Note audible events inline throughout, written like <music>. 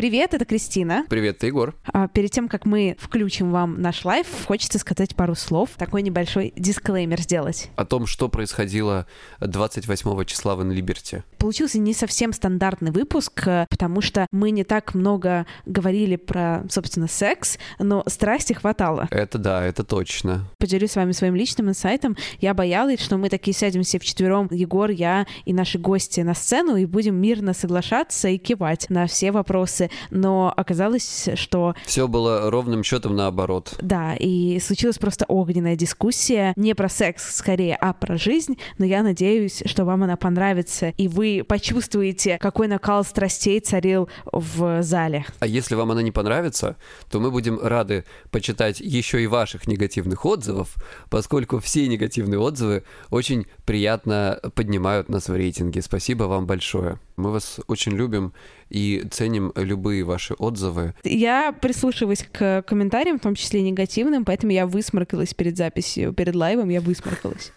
Привет, это Кристина. Привет, это Егор. А, Перед тем, как мы включим вам наш лайв, хочется сказать пару слов, такой небольшой дисклеймер сделать. О том, что происходило 28 числа в InLiberty. Получился не совсем стандартный выпуск, э, потому что мы не так много говорили про, собственно, секс, но страсти хватало. Это да, это точно. Поделюсь с вами своим личным инсайтом. Я боялась, что мы такие сядем все вчетвером, Егор, я и наши гости на сцену, и будем мирно соглашаться и кивать на все вопросы. Но оказалось, что Все было ровным счетом наоборот. Да, и случилась просто огненная дискуссия не про секс скорее, а про жизнь, но я надеюсь, что вам она понравится, и вы почувствуете, какой накал страстей царил в зале. А если вам она не понравится, то мы будем рады почитать еще и ваших негативных отзывов, поскольку все негативные отзывы очень приятно поднимают нас в рейтинге. Спасибо вам большое. Мы вас очень любим и ценим любые ваши отзывы. Я прислушиваюсь к комментариям, в том числе негативным, поэтому я высморкалась перед записью, перед лайвом я высморкалась.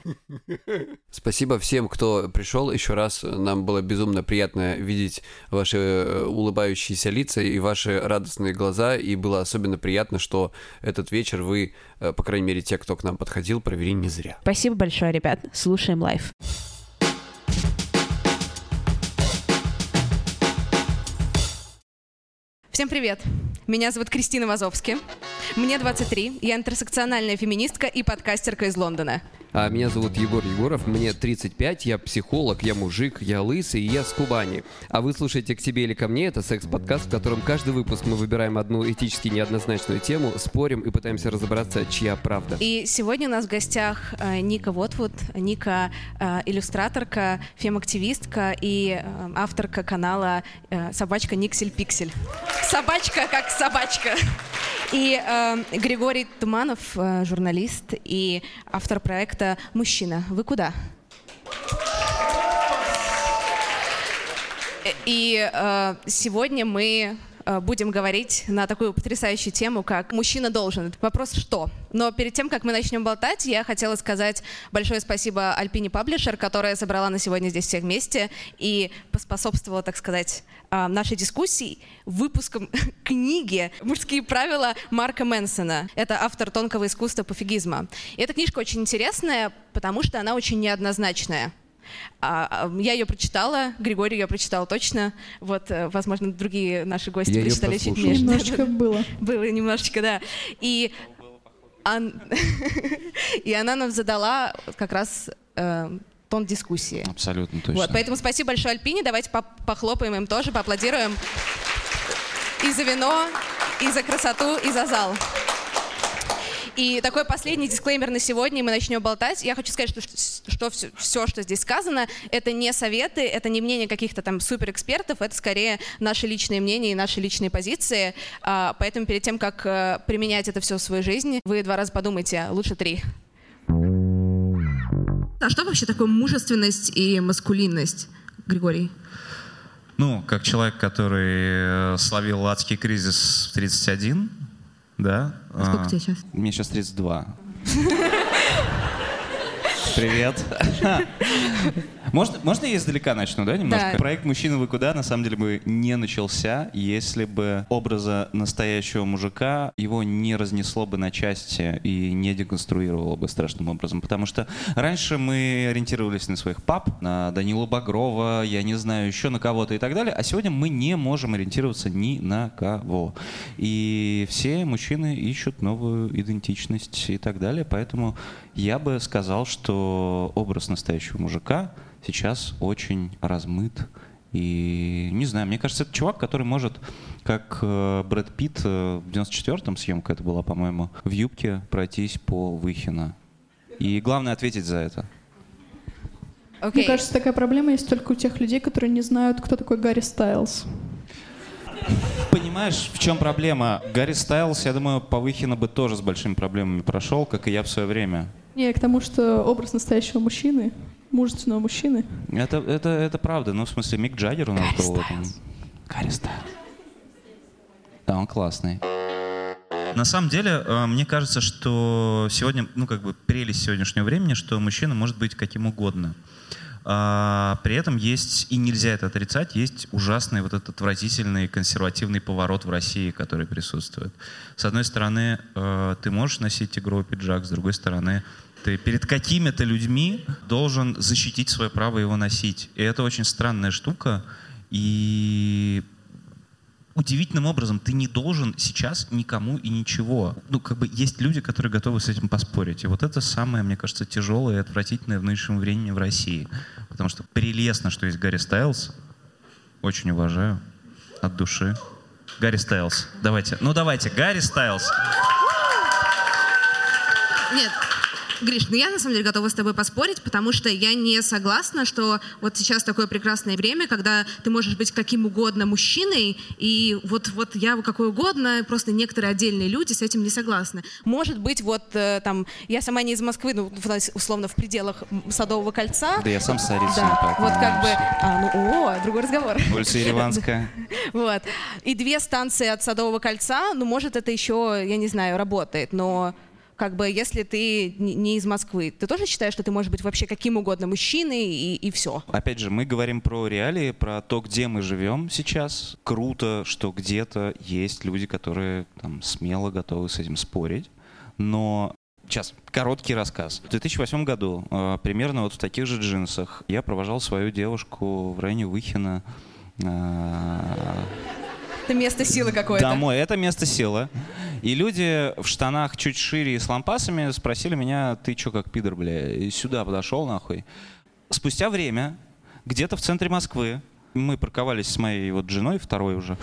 Спасибо всем, кто пришел еще раз. Нам было безумно приятно видеть ваши э, улыбающиеся лица и ваши радостные глаза. И было особенно приятно, что этот вечер вы, э, по крайней мере, те, кто к нам подходил, провели не зря. Спасибо большое, ребят. Слушаем лайв. Всем привет! Меня зовут Кристина Вазовски. Мне 23, я интерсекциональная феминистка и подкастерка из Лондона. А меня зовут Егор Егоров, мне 35, я психолог, я мужик, я лысый и я с Кубани. А вы слушаете «К тебе или ко мне» — это секс-подкаст, в котором каждый выпуск мы выбираем одну этически неоднозначную тему, спорим и пытаемся разобраться, чья правда. И сегодня у нас в гостях э, Ника Вотвуд. Ника э, иллюстраторка, фем-активистка и э, авторка канала э, «Собачка Никсель Пиксель». Собачка как собачка. И э, Григорий Туманов, э, журналист и автор проекта «Мужчина, вы куда?». Э, И э, сегодня мы будем говорить на такую потрясающую тему, как «Мужчина должен». Вопрос «что?». Но перед тем, как мы начнем болтать, я хотела сказать большое спасибо Альпине Паблишер, которая собрала на сегодня здесь всех вместе и поспособствовала, так сказать, э, нашей дискуссии выпуском <laughs> книги «Мужские правила» Марка Мэнсона. Это автор тонкого искусства пофигизма. И эта книжка очень интересная, потому что она очень неоднозначная. А, а, я ее прочитала, Григорий ее прочитал точно. Вот, э, возможно, другие наши гости Я прочитали чуть меньше. Немножечко было. Было немножечко, да. И, ан- <laughs> и она нам задала как раз э, тон дискуссии. Абсолютно точно. Вот, поэтому спасибо большое Альпине. Давайте по- похлопаем им тоже, поаплодируем. И за вино, и за красоту, и за зал. И такой последний дисклеймер на сегодня, и мы начнем болтать. Я хочу сказать, что, что все, все, что здесь сказано, это не советы, это не мнение каких-то там суперэкспертов, это скорее наши личные мнения и наши личные позиции. А, поэтому перед тем, как э, применять это все в свою жизнь, вы два раза подумайте, лучше три. А что вообще такое мужественность и маскулинность, Григорий? Ну, как человек, который э, словил адский кризис в 31, да? Сколько а, тебе сейчас? Мне сейчас 32. Привет. <laughs> Можно, можно я издалека начну, да, немножко? Да. Проект «Мужчина, вы куда?» на самом деле бы не начался, если бы образа настоящего мужика его не разнесло бы на части и не деконструировало бы страшным образом. Потому что раньше мы ориентировались на своих пап, на Данилу Багрова, я не знаю, еще на кого-то и так далее, а сегодня мы не можем ориентироваться ни на кого. И все мужчины ищут новую идентичность и так далее, поэтому я бы сказал, что образ настоящего мужика сейчас очень размыт. И не знаю, мне кажется, это чувак, который может, как э, Брэд Питт э, в 94-м съемка это была, по-моему, в юбке пройтись по Выхино. И главное ответить за это. Окей. Мне кажется, такая проблема есть только у тех людей, которые не знают, кто такой Гарри Стайлз. Понимаешь, в чем проблема? Гарри Стайлс, я думаю, по Выхино бы тоже с большими проблемами прошел, как и я в свое время. Не, к тому, что образ настоящего мужчины, мужественного мужчины, Это, это, это правда. Ну, в смысле, Мик Джаггер у нас был. в этом. Гарри Стайлс. Да, он классный. На самом деле, э, мне кажется, что сегодня, ну, как бы прелесть сегодняшнего времени, что мужчина может быть каким угодно. А, при этом есть, и нельзя это отрицать, есть ужасный вот этот отвратительный консервативный поворот в России, который присутствует. С одной стороны, э, ты можешь носить тигровый пиджак, с другой стороны, ты перед какими-то людьми должен защитить свое право его носить. И это очень странная штука. И удивительным образом ты не должен сейчас никому и ничего. Ну, как бы есть люди, которые готовы с этим поспорить. И вот это самое, мне кажется, тяжелое и отвратительное в нынешнем времени в России. Потому что прелестно, что есть Гарри Стайлз. Очень уважаю. От души. Гарри Стайлз. Давайте. Ну, давайте. Гарри Стайлз. Нет, Гриш, ну я на самом деле готова с тобой поспорить, потому что я не согласна, что вот сейчас такое прекрасное время, когда ты можешь быть каким угодно мужчиной, и вот, вот я какой угодно, просто некоторые отдельные люди с этим не согласны. Может быть, вот э, там, я сама не из Москвы, ну, условно, в пределах Садового кольца. Да я сам с Царицына, Да, поэтому вот как бы, а, ну, о, другой разговор. Улица Ереванская. <laughs> Вот. И две станции от Садового кольца, ну, может, это еще, я не знаю, работает, но как бы, если ты не из Москвы, ты тоже считаешь, что ты можешь быть вообще каким угодно мужчиной и, и все? Опять же, мы говорим про реалии, про то, где мы живем сейчас. Круто, что где-то есть люди, которые там смело готовы с этим спорить. Но Сейчас, короткий рассказ. В 2008 году, э, примерно вот в таких же джинсах, я провожал свою девушку в районе Выхина э, Это место силы какое-то. домой. Это место силы. И люди в штанах чуть шире и с лампасами спросили меня, ты чё как пидор, бля, и сюда подошел нахуй. Спустя время, где-то в центре Москвы, мы парковались с моей вот женой, второй уже,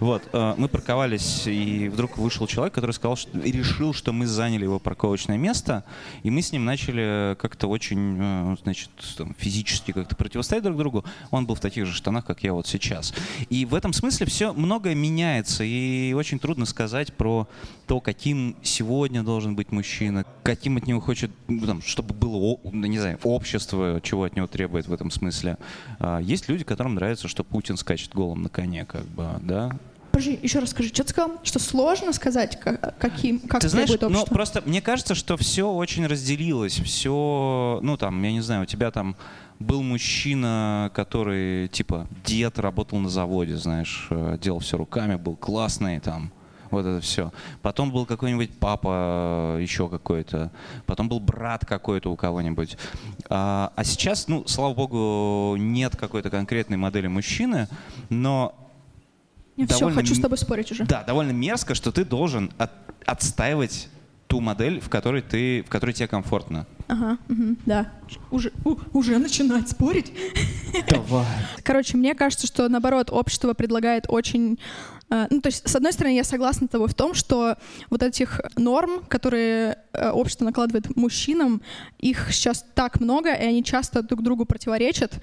вот, э, мы парковались, и вдруг вышел человек, который сказал, что, и решил, что мы заняли его парковочное место, и мы с ним начали как-то очень, э, значит, там, физически как-то противостоять друг другу. Он был в таких же штанах, как я вот сейчас. И в этом смысле все многое меняется, и очень трудно сказать про то, каким сегодня должен быть мужчина, каким от него хочет, ну, там, чтобы было, ну, не знаю, общество, чего от него требует в этом смысле. А, Есть люди, которым нравится, что Путин скачет голым на коне, как бы, да, Подожди, еще раз скажи, что ты сказал? Что сложно сказать, как, каким, как Ты знаешь, ну общество? просто мне кажется, что все очень разделилось, все, ну там, я не знаю, у тебя там был мужчина, который типа дед работал на заводе, знаешь, э, делал все руками, был классный там. Вот это все. Потом был какой-нибудь папа э, еще какой-то. Потом был брат какой-то у кого-нибудь. А, а сейчас, ну, слава богу, нет какой-то конкретной модели мужчины, но Не, все, хочу с тобой спорить уже. да, довольно мерзко, что ты должен от- отстаивать ту модель, в которой ты, в которой тебе комфортно. Ага, мгм, да. Уже, у- уже начинать спорить. Давай. Короче, мне кажется, что наоборот, общество предлагает очень... э, ну, то есть, с одной стороны, я согласна с тобой в том, что вот этих норм, которые э, общество накладывает мужчинам, их сейчас так много, и они часто друг другу противоречат.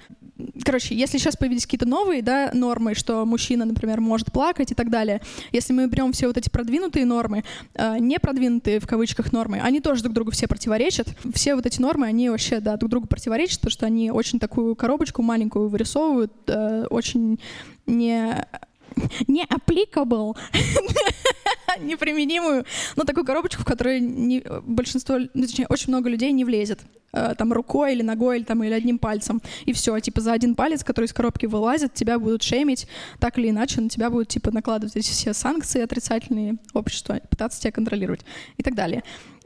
Короче, если сейчас появились какие-то новые да, нормы, что мужчина, например, может плакать и так далее, если мы берем все вот эти продвинутые нормы, э, не продвинутые в кавычках нормы, они тоже друг другу все противоречат. Все вот эти нормы, они вообще да, друг другу противоречат, потому что они очень такую коробочку маленькую вырисовывают, э, очень не <laughs> не applicable <laughs> неприменимую, но такую коробочку, в которой не, большинство, ну, точнее, очень много людей не влезет. Э, там рукой или ногой, или, там, или одним пальцем. И все, типа за один палец, который из коробки вылазит, тебя будут шеймить, так или иначе на тебя будут типа накладывать эти все санкции отрицательные общества, пытаться тебя контролировать и так далее.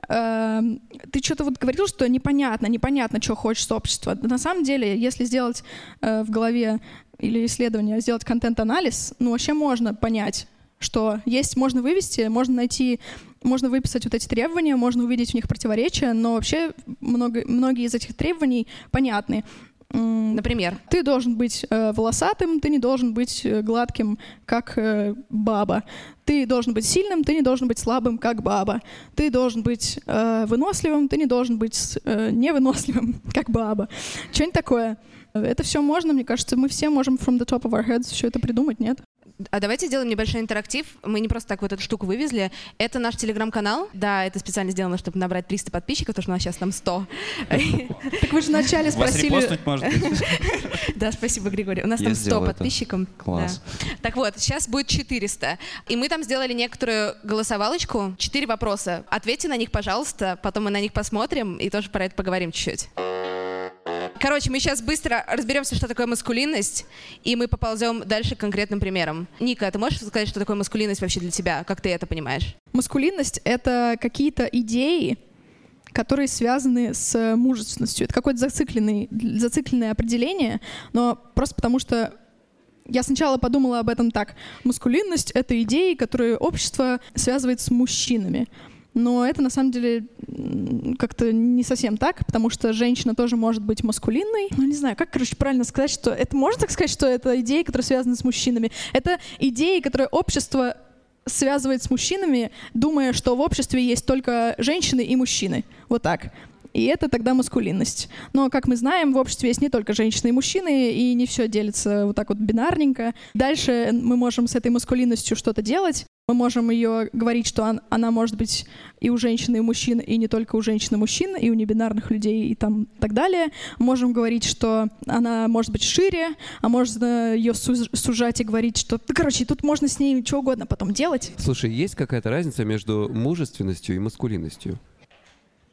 Эм, ты что-то вот говорил, что непонятно, непонятно, что хочет общество. На самом деле, если сделать э, в голове или исследование, сделать контент-анализ, ну вообще можно понять, что есть, можно вывести, можно найти, можно выписать вот эти требования, можно увидеть в них противоречия, но вообще много, многие из этих требований понятны. Например? Ты должен быть э, волосатым, ты не должен быть э, гладким, как э, баба. Ты должен быть сильным, ты не должен быть слабым, как баба. Ты должен быть э, выносливым, ты не должен быть э, невыносливым, <laughs> как баба. Что-нибудь такое. Это все можно, мне кажется, мы все можем from the top of our heads все это придумать, нет? А давайте сделаем небольшой интерактив. Мы не просто так вот эту штуку вывезли. Это наш телеграм-канал. Да, это специально сделано, чтобы набрать 300 подписчиков, потому что у нас сейчас там 100. <laughs> Так вы же вначале спросили... Вас может <laughs> Да, спасибо, Григорий. У нас там 100 подписчиков. Класс. Так вот, сейчас будет 400. И мы там сделали некоторую голосовалочку. Четыре вопроса. Ответьте на них, пожалуйста. Потом мы на них посмотрим и тоже про это поговорим чуть-чуть. Короче, мы сейчас быстро разберемся, что такое маскулинность, и мы поползем дальше к конкретным примерам. Ника, ты можешь сказать, что такое маскулинность вообще для тебя? Как ты это понимаешь? Маскулинность — это какие-то идеи, которые связаны с мужественностью. Это какое-то зацикленное, зацикленное определение, но просто потому что я сначала подумала об этом так. Маскулинность — это идеи, которые общество связывает с мужчинами. Но это на самом деле как-то не совсем так, потому что женщина тоже может быть маскулинной. Ну, не знаю, как, короче, правильно сказать, что это можно так сказать, что это идеи, которые связаны с мужчинами. Это идеи, которые общество связывает с мужчинами, думая, что в обществе есть только женщины и мужчины. Вот так. И это тогда маскулинность. Но, как мы знаем, в обществе есть не только женщины и мужчины, и не все делится вот так вот бинарненько. Дальше мы можем с этой маскулинностью что-то делать. Мы можем ее говорить, что он, она может быть и у женщин, и у мужчин, и не только у женщин и мужчин, и у небинарных людей, и там так далее. Можем говорить, что она может быть шире, а можно ее сужать и говорить, что, ну, короче, тут можно с ней что угодно потом делать. Слушай, есть какая-то разница между мужественностью и маскулинностью?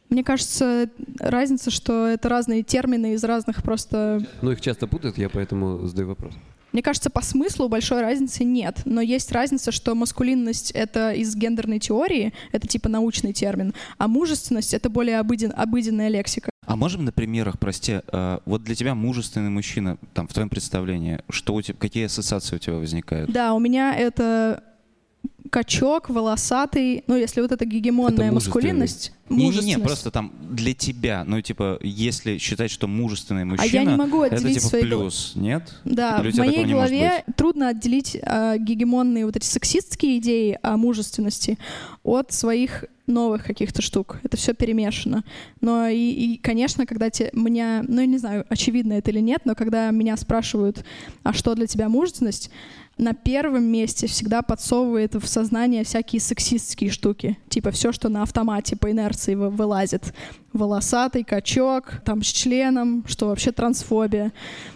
Мне кажется, разница, что это разные термины из разных просто... Ну, их часто путают, я поэтому задаю вопрос. Мне кажется, по смыслу большой разницы нет, но есть разница, что маскулинность — это из гендерной теории, это типа научный термин, а мужественность — это более обыден, обыденная лексика. А можем на примерах, прости, э, вот для тебя мужественный мужчина, там, в твоем представлении, что у тебя, какие ассоциации у тебя возникают? Да, у меня это качок, волосатый, ну, если вот эта гегемонная это маскулинность, Не-не-не, просто там для тебя, ну, типа, если считать, что мужественный мужчина, а я не могу это, типа, свои... плюс, нет? Да, в моей голове трудно отделить э, гегемонные вот эти сексистские идеи о мужественности от своих новых каких-то штук. Это все перемешано. Но и, и конечно, когда те, меня, ну, я не знаю, очевидно это или нет, но когда меня спрашивают, а что для тебя мужественность, на первом месте всегда подсовывает в сознание всякие сексистские штуки. Типа все, что на автомате по инерции вылазит. Волосатый качок, там с членом, что вообще трансфобия.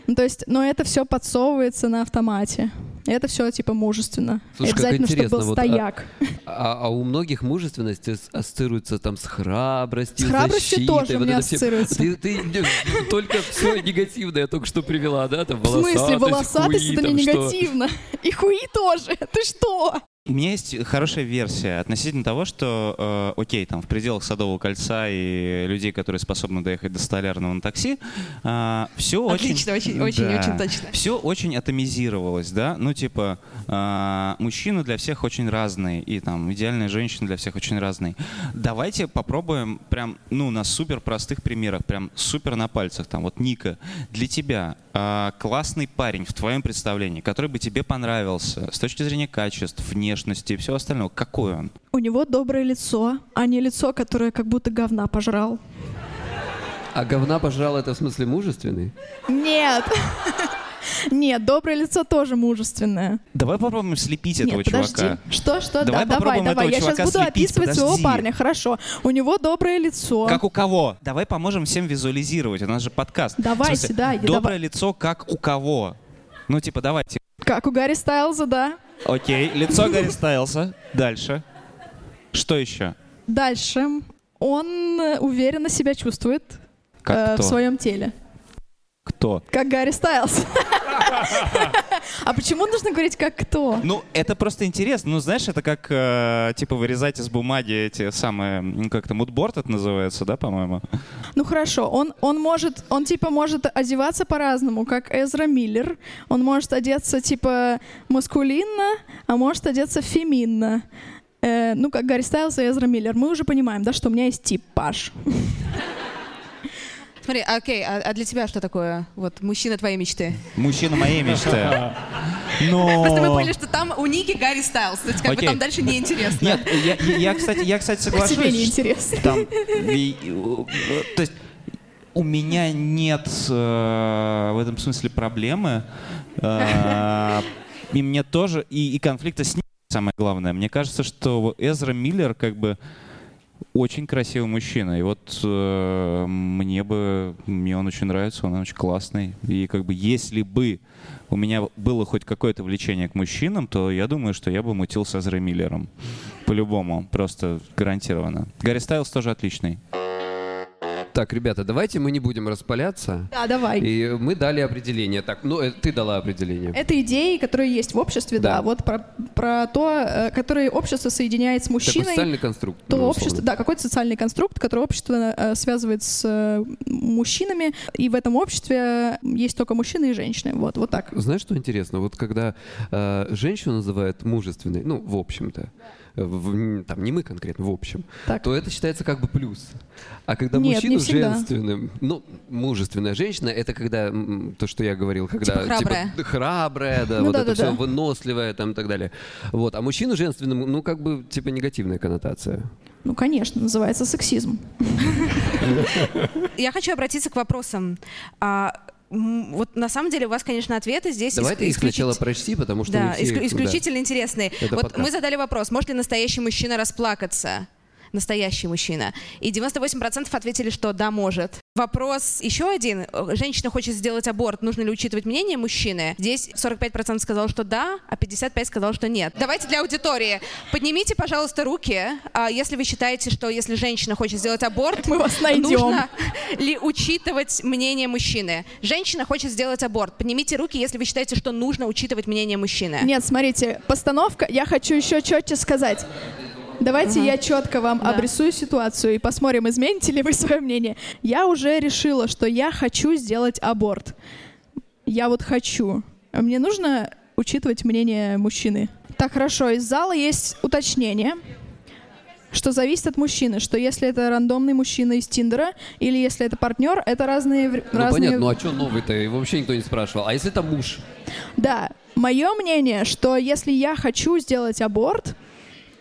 Ну, то есть, но это все подсовывается на автомате. Это все типа мужественно. Слушай, Обязательно, чтобы был вот, а стояк. А, <laughs> а, а у многих мужественность ассоциируется там с храбростью, С храбростью защитой, тоже вот у меня ассоциируется. Ты, ты, ты только все негативное только что привела, да? Там, В смысле, волосатость хуи, это там, не что? негативно. И хуи тоже. Ты что? У меня есть хорошая версия относительно того, что, э, окей, там в пределах Садового кольца и людей, которые способны доехать до Столярного на такси, э, все Отлично, очень... очень, очень, да, очень точно. Все очень атомизировалось, да? Ну, типа, э, мужчины для всех очень разные, и там идеальная женщина для всех очень разные. Давайте попробуем прям, ну, на супер простых примерах, прям супер на пальцах. Там вот Ника, для тебя э, классный парень в твоем представлении, который бы тебе понравился с точки зрения качеств, внешности, внешности и все остальное. Какой он? У него доброе лицо, а не лицо, которое как будто говна пожрал. А говна пожрал это в смысле мужественный? Нет. Нет, доброе лицо тоже мужественное. Давай попробуем слепить Нет, этого подожди. чувака. Что, что? Давай да, давай, давай. Я сейчас буду слепить. описывать Подожди. своего парня. Хорошо. У него доброе лицо. Как у кого? Давай поможем всем визуализировать. У нас же подкаст. Давайте, В смысле, да, Доброе давай. лицо как у кого? Ну, типа, давайте. Как у Гарри Стайлза, да? Окей, лицо Гарри Стайлса. Дальше. Что еще? Дальше. Он э, уверенно себя чувствует Как э, кто? в своем теле. Кто? Как Гарри Стайлз. <laughs> А почему нужно говорить как кто? Ну, это просто интересно. Ну, знаешь, это как, э, типа, вырезать из бумаги эти самые, ну, как-то мудборд это называется, да, по-моему? Ну хорошо, он, он может, он типа может одеваться по-разному, как Эзра Миллер. Он может одеться типа маскулинно, а может одеться феминно. Э, ну, как Гарри Стайлз и Эзра Миллер. Мы уже понимаем, да, что у меня есть типаж. <laughs> Смотри, а, окей, а, а для тебя что такое? Вот, мужчина твоей мечты. Мужчина моей мечты. <laughs> Но... Просто мы поняли, что там у Ники Гарри Стайлз. То есть как бы там дальше неинтересно. Нет, я, я- я, кстати, я, кстати, тебе соглашусь. не интересно. Там, то есть у меня нет э, в этом смысле проблемы. Э, и мне тоже, и, и конфликта с ним самое главное. Мне кажется, что Эзра Миллер как бы очень красивый мужчина. И вот э, мне бы, мне он очень нравится, он очень классный. И как бы если бы у меня было хоть какое-то влечение к мужчинам, то я думаю, что я бы мутил с Эзрой Миллером. По-любому, просто гарантированно. Гарри Стайлз тоже отличный. Так, ребята, давайте мы не будем распаляться. Да, давай. И мы дали определение. Так, ну, э, ты дала определение. Это идеи, которые есть в обществе, да. Да. Вот про, про то, э, которые общество соединяет с Такой мужчиной. социальный конструкт. то общество, да, какой-то социальный конструкт, который общество э, связывает с э, мужчинами, и в этом обществе есть только мужчины и женщины. Вот, вот так. Знаешь, что интересно? Вот когда э, женщину называют мужественной, ну, в общем-то, э, в- там не мы конкретно, в общем, Так. то это считается как бы плюс. А когда Нет, мужчину не женственным, ну, мужественная женщина, это когда, то, что я говорил, когда... Типа храбрая. д- храбрая, да, Ну вот да, это да, все да. выносливая там и так далее. Вот. А мужчину женственным, ну, как бы, типа, негативная коннотация. Ну, конечно, называется сексизм. Я хочу обратиться к вопросам. Вот на самом деле у вас, конечно, ответы здесь Давай иск- ты их сначала прочти, потому что Да, все исклю- их- да. исключительно интересные. Это вот подкаст. мы задали вопрос, может ли настоящий мужчина расплакаться? Настоящий мужчина. И 98% ответили, что да, может. Вопрос еще один. Женщина хочет сделать аборт. Нужно ли учитывать мнение мужчины? Здесь 45% сказал, что да, а 55% сказал, что нет. Давайте для аудитории. Поднимите, пожалуйста, руки, а, если вы считаете, что если женщина хочет сделать аборт, Мы вас найдем. нужно ли учитывать мнение мужчины? Женщина хочет сделать аборт. Поднимите руки, если вы считаете, что нужно учитывать мнение мужчины. Нет, смотрите, постановка, я хочу еще четче сказать. Давайте я четко вам Да. обрисую ситуацию и посмотрим, измените ли вы <laughs> свое мнение. Я уже решила, что я хочу сделать аборт. Я вот хочу. Мне нужно учитывать мнение мужчины. Так, хорошо, из зала есть уточнение, что зависит от мужчины, что если это рандомный мужчина из Тиндера или если это партнер, это разные... Ну, разные... понятно, ну а что новый-то? И вообще никто не спрашивал. А если это муж? Да, мое мнение, что если я хочу сделать аборт,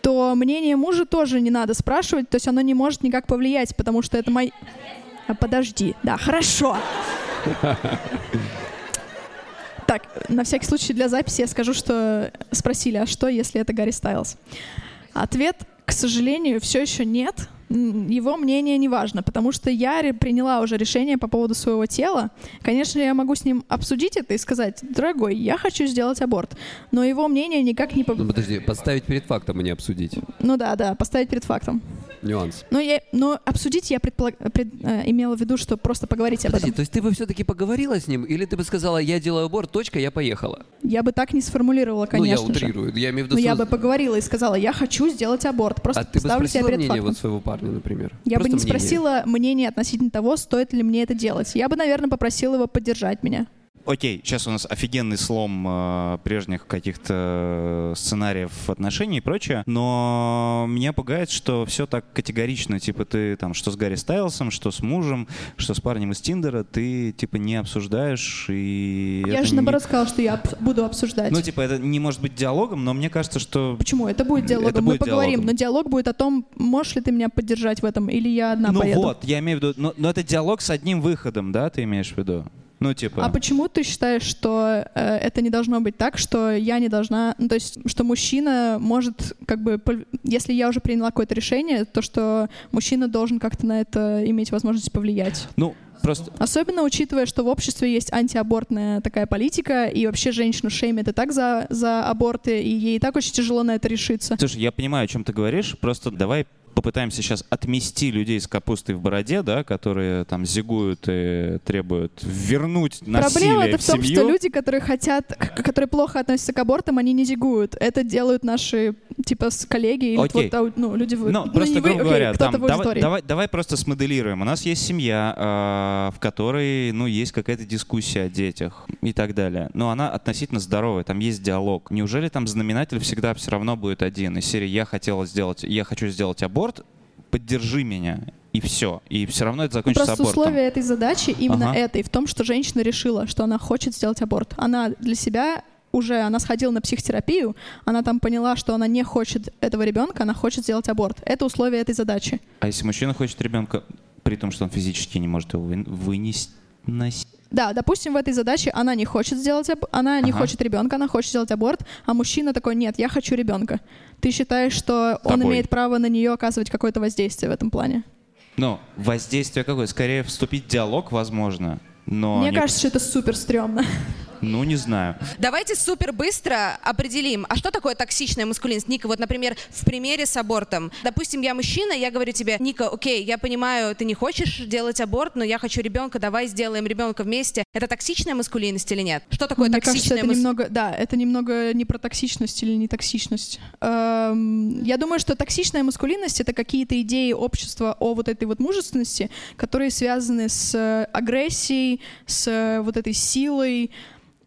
то мнение мужа тоже не надо спрашивать, то есть оно не может никак повлиять, потому что это мой... А, подожди, да, хорошо. Так, на всякий случай для записи я скажу, что спросили, а что, если это Гарри Стайлз? Ответ, к сожалению, все еще нет. Его мнение не важно, потому что я приняла уже решение по поводу своего тела. Конечно, я могу с ним обсудить это и сказать, дорогой, я хочу сделать аборт, но его мнение никак не... Ну подожди, поставить перед фактом, а не обсудить. Ну да, да, поставить перед фактом. Нюанс. Но, я, но обсудить я предполаг- пред- э, имела в виду, что просто поговорить об Подожди, этом. то есть ты бы все-таки поговорила с ним, или ты бы сказала, я делаю аборт, точка, я поехала? Я бы так не сформулировала, конечно ну, я же. утрирую. Я имею в виду... Но я с- бы поговорила и сказала, я хочу сделать аборт. Просто А ты бы ставлю себя перед мнение фактом. вот своего парня, например? Я бы Просто не мнение. спросила мнение относительно того, стоит ли мне это делать. Я бы, наверное, попросила его поддержать меня. Окей, сейчас у нас офигенный слом э, прежних каких-то сценариев отношений и прочее, но меня пугает, что все так категорично, типа ты там что с Гарри Стайлсом, что с мужем, что с парнем из Тиндера, ты типа не обсуждаешь и... я же, не- наоборот, сказала, что я об- буду обсуждать. Ну, типа, это не может быть диалогом, но мне кажется, что... Почему? Это будет диалогом. Это Мы будет поговорим, диалогом. но диалог будет о том, можешь ли ты меня поддержать в этом, или я одна ну поеду. вот, я имею в виду, но, но это диалог с одним выходом, да, ты имеешь в виду? Ну, типа... А почему ты считаешь, что э, это не должно быть так, что я не должна... Ну, то есть, что мужчина может, как бы, если я уже приняла какое-то решение, то что мужчина должен как-то на это иметь возможность повлиять? Ну, просто... Особенно учитывая, что в обществе есть антиабортная такая политика, и вообще женщину шеймят и так за, за аборты, и ей и так очень тяжело на это решиться. Слушай, я понимаю, о чем ты говоришь, просто давай попытаемся сейчас отмести людей с капустой в бороде, да, которые там зигуют и требуют вернуть насилие Проблема это в в том, семью. что люди, которые хотят, которые плохо относятся к абортам, они не зигуют. Это делают наши, типа, с коллеги или Окей. вот, ну, люди в Ну, ну, просто, не вы, грубо окей, говоря, кто-то там, в давай, давай, давай просто смоделируем. У нас есть семья, э, в которой, ну, есть какая-то дискуссия о детях и так далее. Но она относительно здоровая, там есть диалог. Неужели там знаменатель всегда все равно будет один? Из серии «Я хотела сделать, я хочу сделать аборт, поддержи меня». И все. И все равно это Ну, закончится Просто абортом. условие этой задачи именно Ага. этой, в том, что женщина решила, что она хочет сделать аборт. Она для себя уже, она сходила на психотерапию, она там поняла, что она не хочет этого ребенка, она хочет сделать аборт. Это условие этой задачи. А если мужчина хочет ребенка, при том, что он физически не может его вы- вынести? Носить? Да, допустим, в этой задаче она не хочет сделать, аб- она не Ага. хочет ребенка, она хочет сделать аборт, а мужчина такой, нет, я хочу ребенка. Ты считаешь, что он Тобой. имеет право на нее оказывать какое-то воздействие в этом плане? Ну, воздействие какое? Скорее вступить в диалог, возможно. Но Мне не- кажется, что это супер стрёмно. Ну, не знаю. Давайте супер быстро определим, а что такое токсичная маскулинность? Ника, вот, например, в примере с абортом. Допустим, я мужчина, я говорю тебе, Ника, окей, я понимаю, ты не хочешь делать аборт, но я хочу ребенка, давай сделаем ребенка вместе. Это токсичная маскулинность или нет? Что такое Мне кажется, токсичная это мас- немного, да, это немного не про токсичность или не токсичность. Эм, я думаю, что токсичная маскулинность это какие-то идеи общества о вот этой вот мужественности, которые связаны с э, агрессией, с э, вот этой силой,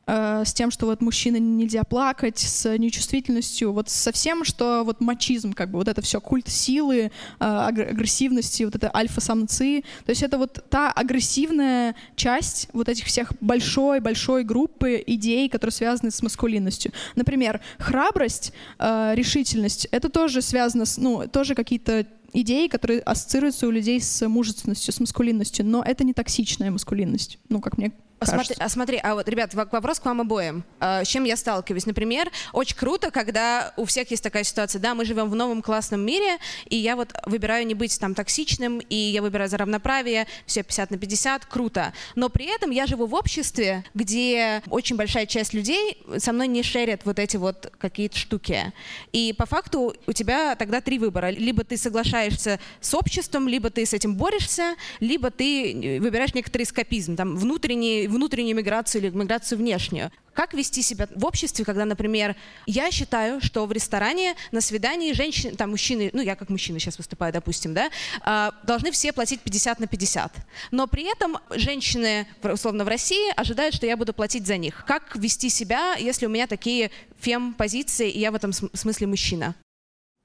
э, с тем, что вот мужчина нельзя плакать, с нечувствительностью, вот со всем, что вот мачизм, как бы вот это все, культ силы, э, агр- агрессивности, вот это альфа-самцы. То есть это вот та агрессивная часть вот этих всех большой-большой группы идей, которые связаны с маскулинностью. Например, храбрость, э, решительность, это тоже связано с, ну, тоже какие-то идеи, которые ассоциируются у людей с мужественностью, с маскулинностью, но это не токсичная маскулинность, ну, как мне А смотри, а смотри, а вот, ребят, вопрос к вам обоим. А, С чем я сталкиваюсь? Например, очень круто, когда у всех есть такая ситуация, да, мы живем в новом классном мире, и я вот выбираю не быть там токсичным, и я выбираю за равноправие, все 50 на 50, круто. Но при этом я живу в обществе, где очень большая часть людей со мной не шерят вот эти вот какие-то штуки. И по факту у тебя тогда три выбора. Либо ты соглашаешься с обществом, либо ты с этим борешься, либо ты э, выбираешь некоторый эскапизм, там, внутренний, внутреннюю миграцию или миграцию внешнюю. Как вести себя в обществе, когда, например, я считаю, что в ресторане на свидании женщины, там мужчины, ну я как мужчина сейчас выступаю, допустим, да, а, должны все платить 50 на 50. Но при этом женщины, условно, в России ожидают, что я буду платить за них. Как вести себя, если у меня такие фем-позиции, и я в этом см- смысле мужчина?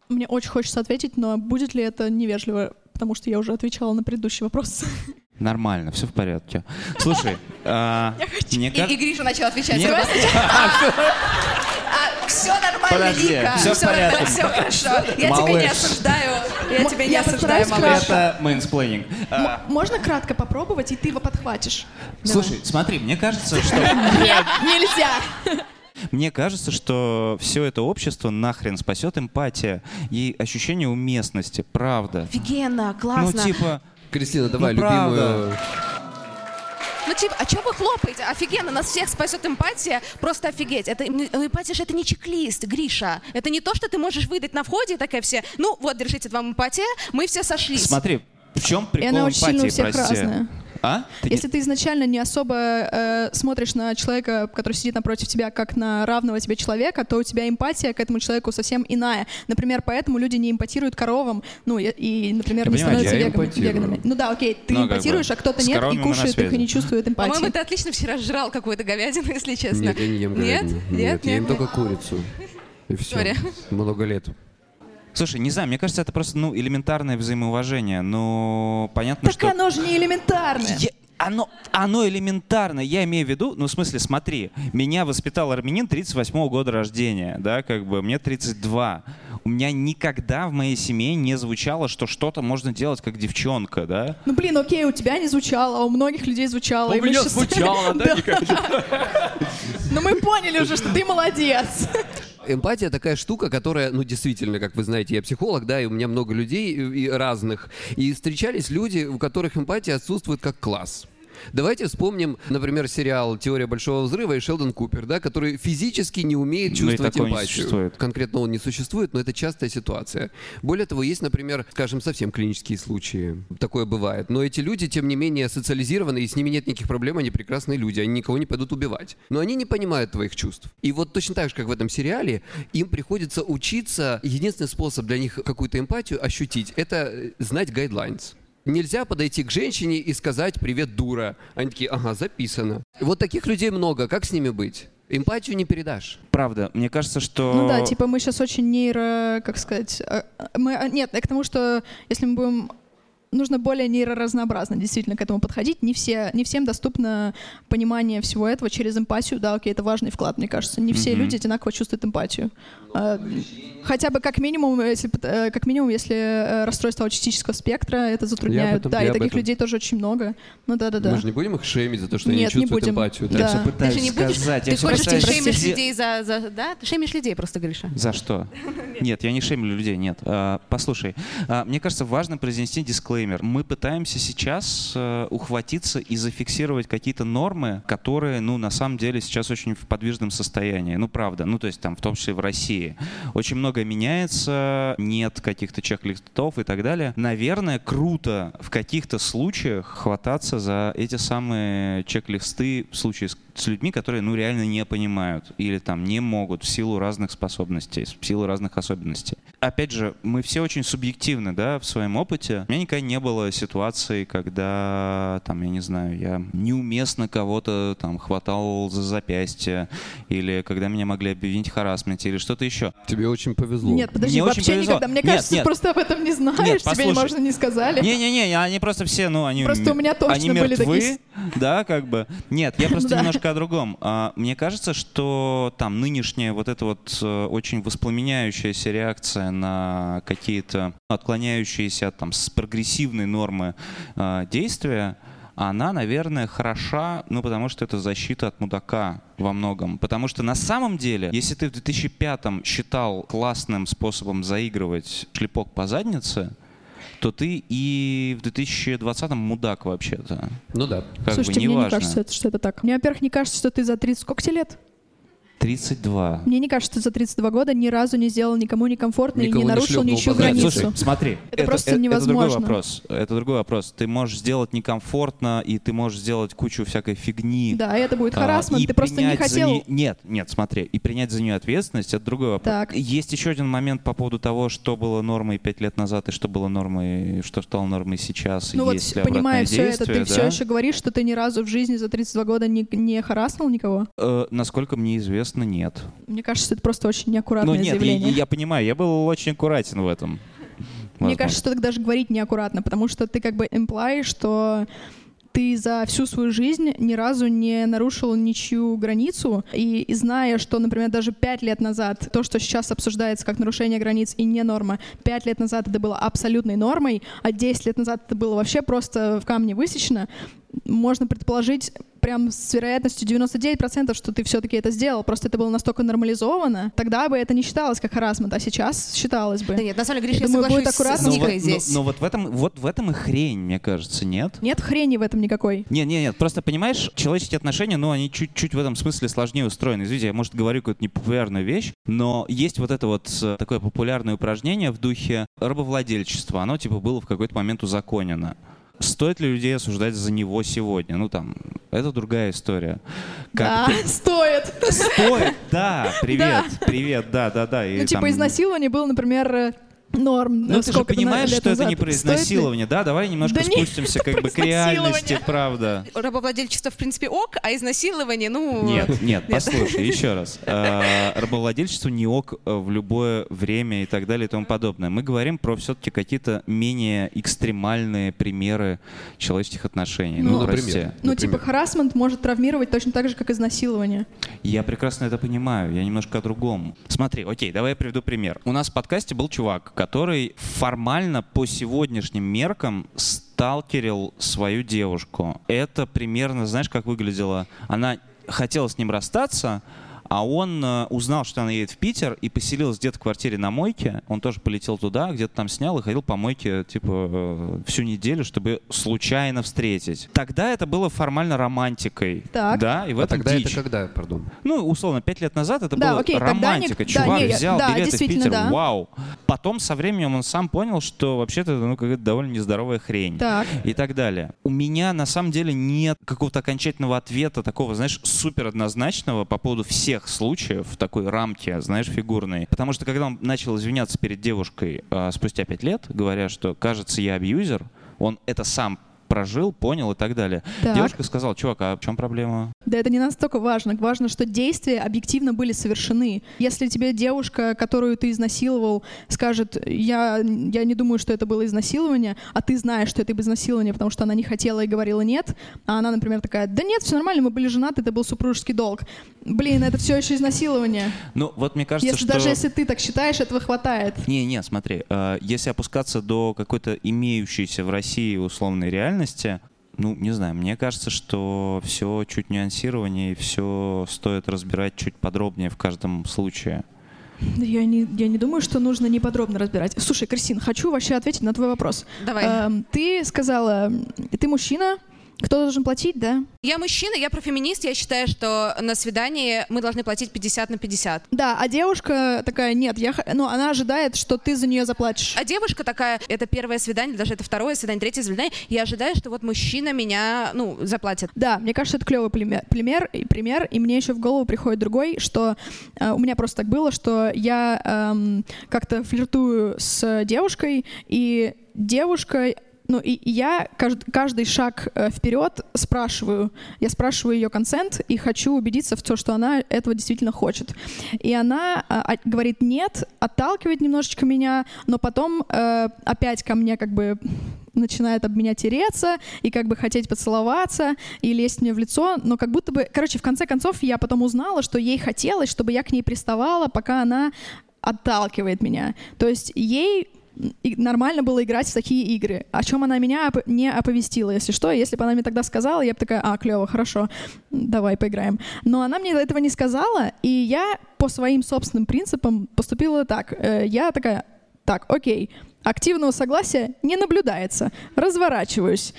Мне очень хочется ответить, но будет ли это невежливо, потому что я уже отвечала на предыдущий вопрос. <laughs> Нормально, все в порядке. Слушай, а, мне И, и кажется... Гриша начал отвечать. Все <laughs> нормально, Подожди, Вика. всё в порядке. все хорошо. Я тебя не осуждаю. Я тебя не осуждаю, малыш. Это менсплейнинг. А, Можно кратко попробовать, и ты его подхватишь? Слушай, смотри, мне кажется, что... <laughs> Нельзя! Мне кажется, что все это общество нахрен спасет эмпатия и ощущение уместности, правда. Офигенно, классно. Ну, типа, Кристина, давай Ну, любимую. Ну, типа, а что вы хлопаете? Офигенно, нас всех спасет эмпатия. Просто офигеть. Это, ну, эмпатия же это не чек-лист, Гриша. Это не то, что ты можешь выдать на входе, и такая все, ну, вот, держите вам эмпатия, мы все сошлись. смотри, в чем прикол эмпатии, прости? разная. А? Ты не- Если ты изначально не особо э, смотришь на человека, который сидит напротив тебя, как на равного тебе человека, то у тебя эмпатия к этому человеку совсем иная. Например, поэтому люди не эмпатируют коровам, ну и, и, например, Я не понимаю, становятся я веган- эмпатирую. веганами. Ну да, окей, ты Ну, как эмпатируешь, бы, а кто-то нет и кушает их и не чувствует эмпатии. По-моему, ты отлично вчера жрал какую-то говядину, если честно. Нет, я не ем Нет? говядину. Нет? я ем Нет? только курицу. И все. Сори. Много лет. Слушай, не знаю, мне кажется, это просто ну, элементарное взаимоуважение. Ну, понятно, Так что... оно же не элементарное. Я- Оно, оно элементарно, я имею в виду, ну, в смысле, смотри, меня воспитал армянин 38 года рождения, да, как бы, мне 32. у меня никогда в моей семье не звучало, что что-то можно делать как девчонка, да? Ну, блин, окей, у тебя не звучало, а у многих людей звучало. У меня звучало, да, <laughs> <laughs> Ну, мы поняли уже, что ты молодец. Эмпатия такая штука, которая, ну, действительно, как вы знаете, я психолог, да, и у меня много людей и, и разных. И встречались люди, у которых эмпатия отсутствует как класс. Давайте вспомним, например, сериал «Теория большого взрыва» и Шелдон Купер, да, который физически не умеет Ну чувствовать эмпатию. Конкретно он не существует, но это частая ситуация. Более того, есть, например, скажем, совсем клинические случаи. Такое бывает. Но эти люди, тем не менее, социализированы, и с ними нет никаких проблем, они прекрасные люди, они никого не пойдут убивать. Но они не понимают твоих чувств. И вот точно так же, как в этом сериале, им приходится учиться. Единственный способ для них какую-то эмпатию ощутить — это знать гайдлайнс. Нельзя подойти к женщине и сказать «Привет, дура». Они такие «Ага, записано». Вот таких людей много. Как с ними быть? Эмпатию не передашь. Правда, мне кажется, что... Ну да, типа мы сейчас очень нейро, как сказать, э, мы, а, нет, я к тому, что если мы будем нужно более нейроразнообразно действительно к этому подходить. Не, все, не всем доступно понимание всего этого через эмпатию. Да, окей, это важный вклад, мне кажется. Не все Мгм. люди одинаково чувствуют эмпатию. А, Хотя бы как минимум, если, э, как минимум, если э, расстройство аутистического спектра это затрудняет. этом, да, я и таких людей тоже очень много. Ну да-да-да. Мы же не будем их шеймить за то, что они Нет, не не чувствуют будем. эмпатию. Да. Я всё Да. Ты пытаюсь же не будешь? сказать. я Ты всё хочешь, ты пытаюсь шеймишь людей за, за... Да? Ты шеймишь людей просто, Гриша. За что? <laughs> Нет, я не шеймлю людей, нет. А, Послушай, а, мне кажется, важно произнести дисклеймер. Мы пытаемся сейчас э, ухватиться и зафиксировать какие-то нормы, которые, ну, на самом деле сейчас очень в подвижном состоянии. Ну, правда. Ну, то есть там, в том числе в России. Очень многое меняется, нет каких-то чек-листов и так далее. Наверное, круто в каких-то случаях хвататься за эти самые чек-листы в случае с, с людьми, которые, ну, реально не понимают или там не могут в силу разных способностей, в силу разных особенностей. Опять же, мы все очень субъективны, да, в своем опыте. У меня никогда не было ситуации, когда, там, я не знаю, я неуместно кого-то там хватал за запястье, или когда меня могли обвинить в харасменте, или что-то еще. Тебе очень повезло. Нет, подожди, Мне вообще повезло. никогда. Мне Нет, кажется, нет. ты просто об этом не знаешь, Нет, тебе, послушай. может, не сказали. Не-не-не, они просто все, ну, они... Просто у меня точно они были мертвы, такие да, как бы. Нет, я <laughs> просто немножко о другом. А, Мне кажется, что там нынешняя вот эта вот э, очень воспламеняющаяся реакция на какие-то отклоняющиеся от там с прогрессивной нормы э, действия, она, наверное, хороша, ну, потому что это защита от мудака во многом. Потому что на самом деле, если ты в 2005-м считал классным способом заигрывать шлепок по заднице, то ты и в 2020-м мудак вообще-то. Ну да. Как Слушайте, бы мне не кажется, что это так. Мне, во-первых, не кажется, что ты за 30... Сколько тебе лет? 32. Мне не кажется, что за 32 года ни разу не сделал никому некомфортно Никого и не не нарушил шлепнул ничью границу. Слушай, смотри, Это просто Это другой невозможно. вопрос. Это другой вопрос. Ты можешь сделать некомфортно, и ты можешь сделать кучу всякой фигни. Да, и это будет А, харасмент. Ты просто не хотел... не- Нет, нет, смотри. И принять за нее ответственность — это другой вопрос. Так. Есть еще один момент по поводу того, что было нормой пять лет назад и что было нормой, что стало нормой сейчас. Ну вот, понимая все это, ты действие, все да? еще говоришь, что ты ни разу в жизни за 32 года не, не хараснул никого? Э, насколько мне известно, нет. Мне кажется, это просто очень неаккуратное Ну нет, я, заявление. я понимаю, я был очень аккуратен в этом. Мне Возможно. кажется, что так даже говорить неаккуратно, потому что ты как бы имплаешь, что ты за всю свою жизнь ни разу не нарушил ничью границу, и, и зная, что, например, даже пять лет назад то, что сейчас обсуждается как нарушение границ и не норма, пять лет назад это было абсолютной нормой, а 10 лет назад это было вообще просто в камне высечено, можно предположить прям с вероятностью 99%, что ты все-таки это сделал, просто это было настолько нормализовано, тогда бы это не считалось как харасмент, а сейчас считалось бы. Да нет, на самом деле, Гриша, Я я, думаю, будет аккуратно. с Но Никой вот, здесь. но- но вот в этом, вот в этом и хрень, мне кажется, нет? Нет хрени в этом никакой. Нет, нет, нет, просто понимаешь, человеческие отношения, ну, они чуть-чуть в этом смысле сложнее устроены. Извините, я, может, говорю какую-то непопулярную вещь, но есть вот это вот э, такое популярное упражнение в духе рабовладельчества. Оно, типа, было в какой-то момент узаконено. Стоит ли людей осуждать за него сегодня? Ну, там, это другая история. Да, Как <laughs> стоит. ты- Стоит, <laughs> да, привет, привет, да, да, да. и Ну, типа, там- изнасилование было, например, норм. Ну, ты же понимаешь, что это назад. не про изнасилование, да? Давай немножко Да нет, спустимся это как бы к реальности, правда. Рабовладельчество, в принципе, ок, а изнасилование, ну... Нет, нет, послушай, еще раз. Э, Рабовладельчество не ок э, в любое время и так далее и тому подобное. Мы говорим про все-таки какие-то менее экстремальные примеры человеческих отношений. Ну, Ну, например. прости. Ну, типа, харасмент может травмировать точно так же, как изнасилование. Я прекрасно это понимаю, я немножко о другом. Смотри, окей, давай я приведу пример. У нас в подкасте был чувак, который формально по сегодняшним меркам сталкерил свою девушку. Это примерно, знаешь, как выглядело? Она хотела с ним расстаться, а он э, узнал, что она едет в Питер и поселился где-то в квартире на мойке. Он тоже полетел туда, где-то там снял и ходил по мойке типа э, всю неделю, чтобы случайно встретить. Тогда это было формально романтикой. Так. Да, и в А этом тогда дичь. это когда, пардон? Ну, условно, пять лет назад это Да, было окей, тогда не- романтика. да, Чувак не, взял да, билеты в Питер, да. вау. Потом со временем он сам понял, что вообще-то ну, какая-то довольно нездоровая хрень. Так. И так далее. У меня на самом деле нет какого-то окончательного ответа, такого, знаешь, супер однозначного по поводу всех случаев в такой рамке, знаешь, фигурной. Потому что когда он начал извиняться перед девушкой а, спустя пять лет, говоря, что, кажется, я абьюзер, он это сам прожил, понял и так далее. Так. Девушка сказала, чувак, а в чем проблема? Да это не настолько важно. Важно, что действия объективно были совершены. Если тебе девушка, которую ты изнасиловал, скажет, я, я не думаю, что это было изнасилование, а ты знаешь, что это изнасилование, потому что она не хотела и говорила нет, а она, например, такая, да нет, все нормально, мы были женаты, это был супружеский долг. Блин, это все еще изнасилование. Ну, вот мне кажется, Если что... даже если ты так считаешь, этого хватает. Не, не, смотри, э, если опускаться до какой-то имеющейся в России условной реальности, ну, не знаю, мне кажется, что все чуть нюансирование и все стоит разбирать чуть подробнее в каждом случае. Да Я не, я не думаю, что нужно неподробно разбирать. Слушай, Кристин, хочу вообще ответить на твой вопрос. Давай. Эм, ты сказала, ты мужчина, кто должен платить, да? Я мужчина, я профеминист, я считаю, что на свидании мы должны платить 50 на 50. Да, а девушка такая, нет, я, ну, она ожидает, что ты за нее заплатишь. А девушка такая, это первое свидание, даже это второе свидание, третье свидание, я ожидаю, что вот мужчина меня, ну, заплатит. Да, мне кажется, это клевый пример, пример, и пример, и мне еще в голову приходит другой, что э, у меня просто так было, что я эм, как-то флиртую с девушкой, и девушка ну, и я кажд- каждый шаг э, вперед спрашиваю. Я спрашиваю ее консент и хочу убедиться в том, что она этого действительно хочет. И она а, говорит нет, отталкивает немножечко меня, но потом э, опять ко мне как бы начинает об меня тереться и как бы хотеть поцеловаться и лезть мне в лицо, но как будто бы, короче, в конце концов я потом узнала, что ей хотелось, чтобы я к ней приставала, пока она отталкивает меня. То есть ей нормально было играть в такие игры. О чем она меня оп- не оповестила, если что. Если бы она мне тогда сказала, я бы такая, а, клево, хорошо, давай поиграем. Но она мне этого не сказала, и я по своим собственным принципам поступила так. Э, Я такая, так, окей, активного согласия не наблюдается, разворачиваюсь.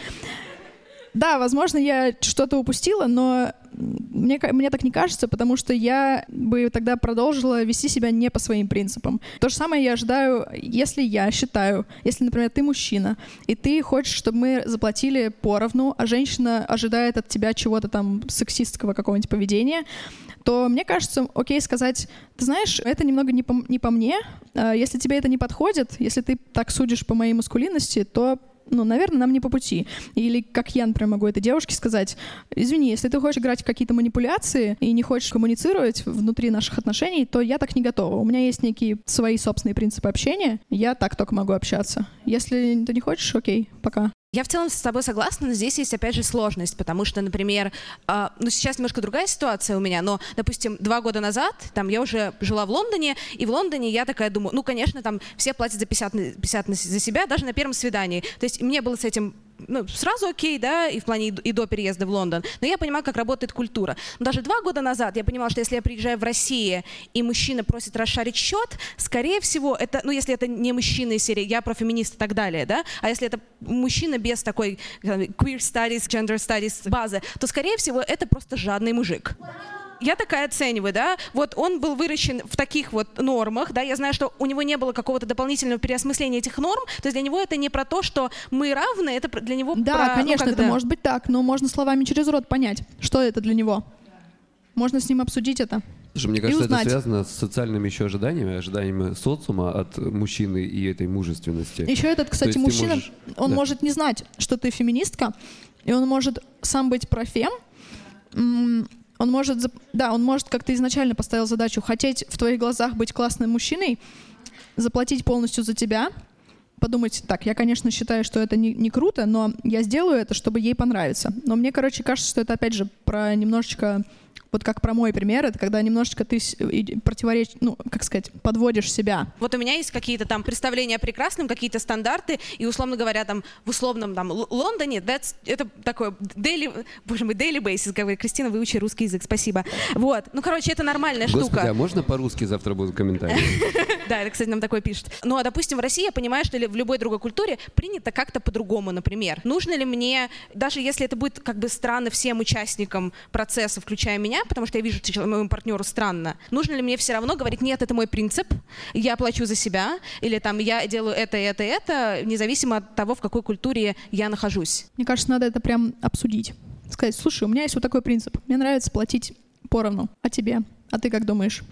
Да, возможно, я что-то упустила, но мне, мне так не кажется, потому что я бы тогда продолжила вести себя не по своим принципам. То же самое я ожидаю, если я считаю, если, например, ты мужчина, и ты хочешь, чтобы мы заплатили поровну, а женщина ожидает от тебя чего-то там сексистского какого-нибудь поведения, то мне кажется, окей сказать, ты знаешь, это немного не по, не по мне, э, если тебе это не подходит, если ты так судишь по моей маскулинности, то ну, наверное, нам не по пути. Или как я, например, могу этой девушке сказать, извини, если ты хочешь играть в какие-то манипуляции и не хочешь коммуницировать внутри наших отношений, то я так не готова. У меня есть некие свои собственные принципы общения, я так только могу общаться. Если ты не хочешь, окей, пока. Я в целом с тобой согласна, но здесь есть опять же сложность, потому что, например, а, ну сейчас немножко другая ситуация у меня, но, допустим, два года назад, там я уже жила в Лондоне, и в Лондоне я такая думаю, ну, конечно, там все платят за 50, на- 50 на- за себя, даже на первом свидании. То есть мне было с этим ну, сразу окей, да, и в плане и до- переезда в Лондон. Но я понимаю, как работает культура. Но даже два года назад я понимала, что если я приезжаю в Россию, и мужчина просит расшарить счет, скорее всего, это, ну, если это не мужчина из серии «я профеминист» и так далее, да, а если это мужчина без такой э, queer studies, gender studies базы, то, скорее всего, это просто жадный мужик я такая оцениваю, да, вот он был выращен в таких вот нормах, да, я знаю, что у него не было какого-то дополнительного переосмысления этих норм, то есть для него это не про то, что мы равны, это для него Да, про, ну, конечно, как это да. может быть так, но можно словами через рот понять, что это для него. Можно с ним обсудить это. Слушай, мне и кажется, это связано с социальными еще ожиданиями, ожиданиями социума от мужчины и этой мужественности. Еще этот, кстати, мужчина, можешь- он да. может не знать, что ты феминистка, и он может сам быть профем. Он может, да, он может, как ты изначально поставил задачу, хотеть в твоих глазах быть классным мужчиной, заплатить полностью за тебя, подумать, так, я, конечно, считаю, что это не, не круто, но я сделаю это, чтобы ей понравиться. Но мне, короче, кажется, что это, опять же, про немножечко, вот как про мой пример, это когда немножечко ты противоречишь, ну, как сказать, подводишь себя. Вот у меня есть какие-то там представления о прекрасном, какие-то стандарты, и, условно говоря, там, в условном там Лондоне, that's, это такое daily, боже мой, daily basis, говорит Кристина, выучи русский язык, спасибо. Вот, ну, короче, это нормальная Господи, штука. а можно по-русски завтра будут комментарии? <laughs> Да, это, кстати, нам такое пишет. Ну, а, допустим, в России я понимаю, что ли в любой другой культуре принято как-то по-другому, например. Нужно ли мне, даже если это будет как бы странно всем участникам процесса, включая меня, потому что я вижу, что моему партнеру странно, нужно ли мне все равно говорить, нет, это мой принцип, я плачу за себя, или там я делаю это, это, это, независимо от того, в какой культуре я нахожусь. Мне кажется, надо это прям обсудить. Сказать, слушай, у меня есть вот такой принцип. Мне нравится платить поровну. А тебе? А ты как думаешь?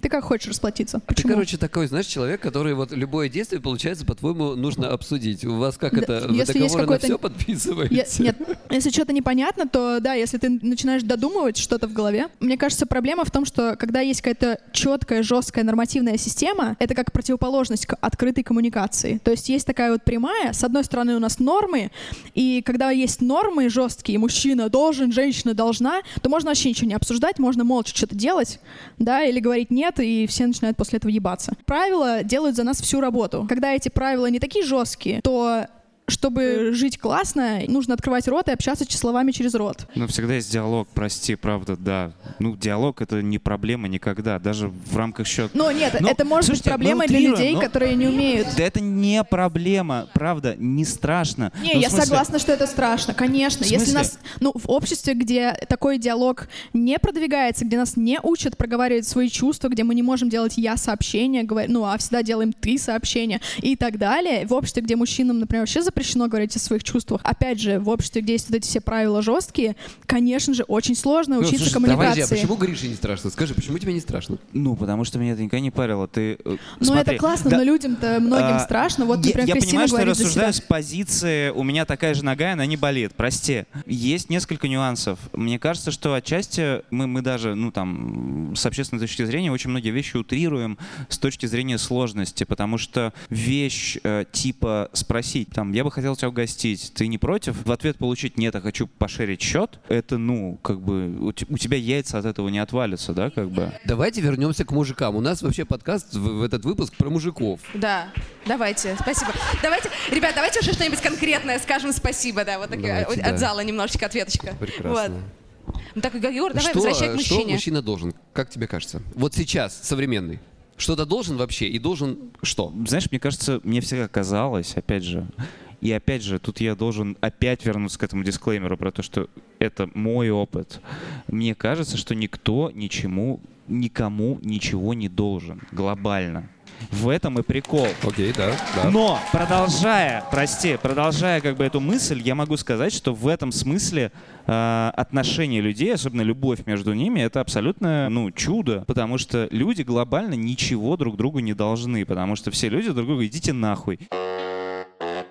Ты как хочешь расплатиться? Ты, Почему? короче, такой, знаешь, человек, который вот любое действие, получается, по-твоему, нужно обсудить. У вас как Да, это, вы договоры на все Я- подписываете? нет, если что-то непонятно, то да, если ты начинаешь додумывать что-то в голове, мне кажется, проблема в том, что когда есть какая-то четкая, жесткая нормативная система, это как противоположность к открытой коммуникации. То есть есть такая вот прямая, с одной стороны у нас нормы, и когда есть нормы жесткие, мужчина должен, женщина должна, то можно вообще ничего не обсуждать, можно молча что-то делать, да, или говорить нет, и все начинают после этого ебаться. Правила делают за нас всю работу. Когда эти правила не такие жесткие, то чтобы жить классно, нужно открывать рот и общаться словами через рот. Ну, всегда есть диалог, прости, правда, да. Ну, диалог — это не проблема никогда, даже в рамках счета. Но нет, Ну, это может слушайте, быть проблемой мы для людей, но- которые не умеют. Да это не проблема, правда, не страшно. Не, Ну, я смысле, согласна, что это страшно, конечно. Если нас, ну, в обществе, где такой диалог не продвигается, где нас не учат проговаривать свои чувства, где мы не можем делать я сообщения, говор- ну, а всегда делаем ты сообщения и так далее. В обществе, где мужчинам, например, вообще запрещено говорить о своих чувствах. Опять же, в обществе, где есть вот эти все правила жесткие, конечно же, очень сложно Ну, учиться слушай, давай, коммуникации. Зя, почему Грише не страшно? Скажи, почему тебе не страшно? Ну, потому что меня это никогда не парило. Ты, э, Ну, смотри, это классно, да, но людям-то многим а, страшно. Вот, я- например, я, Кристина понимаю, что я рассуждаю с позиции «у меня такая же нога, и она не болит». Прости. Есть несколько нюансов. Мне кажется, что отчасти мы, мы даже, ну, там, с общественной точки зрения очень многие вещи утрируем с точки зрения сложности, потому что вещь э, типа спросить, там, я бы хотел тебя угостить, ты не против? В ответ получить «нет, я хочу пошерить счет», это, ну, как бы, у, у тебя яйца от этого не отвалятся, да, как бы. Давайте вернемся к мужикам. У нас вообще подкаст в, в этот выпуск про мужиков. Да, давайте, спасибо. Давайте, ребят, давайте уже что-нибудь конкретное скажем спасибо, да, вот так, э, Давайте, от да. зала немножечко ответочка. Прекрасно. Вот. Ну так, Егор, давай, что, возвращай к э, что мужчине. мужчина должен? Как тебе кажется? Вот сейчас, современный. Что-то должен вообще и должен что? Знаешь, мне кажется, мне всегда казалось, опять же, и опять же, тут я должен опять вернуться к этому дисклеймеру про то, что это мой опыт. Мне кажется, что никто ничему, никому ничего не должен глобально. В этом и прикол. Окей, да, да. Но продолжая, прости, продолжая как бы эту мысль, я могу сказать, что в этом смысле э, отношения людей, особенно любовь между ними, это абсолютно ну чудо, потому что люди глобально ничего друг другу не должны, потому что все люди друг другу идите нахуй.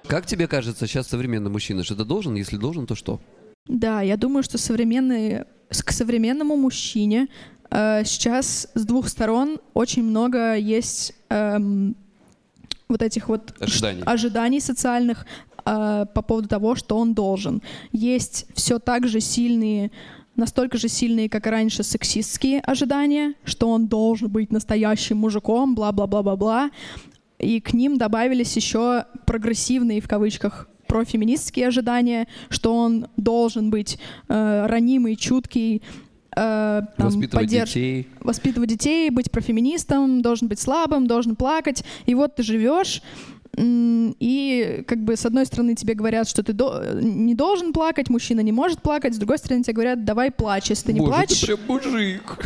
Как тебе кажется сейчас современный мужчина? Что-то должен? Если должен, то что? Да, я думаю, что современные, к современному мужчине э, сейчас с двух сторон очень много есть эм, вот этих вот Ожиданий. ожиданий социальных э, по поводу того, что он должен. Есть все так же сильные настолько же сильные, как и раньше, сексистские ожидания, что он должен быть настоящим мужиком, бла-бла-бла-бла-бла. И к ним добавились еще прогрессивные, в кавычках, профеминистские ожидания, что он должен быть э, ранимый, чуткий, э, там, Воспитывать поддерж- детей. воспитывать детей, быть профеминистом, должен быть слабым, должен плакать. И вот ты живешь, и как бы с одной стороны тебе говорят, что ты до- не должен плакать, мужчина не может плакать, с другой стороны тебе говорят, давай плачь, если ты не Боже, плачешь. ты прям мужик.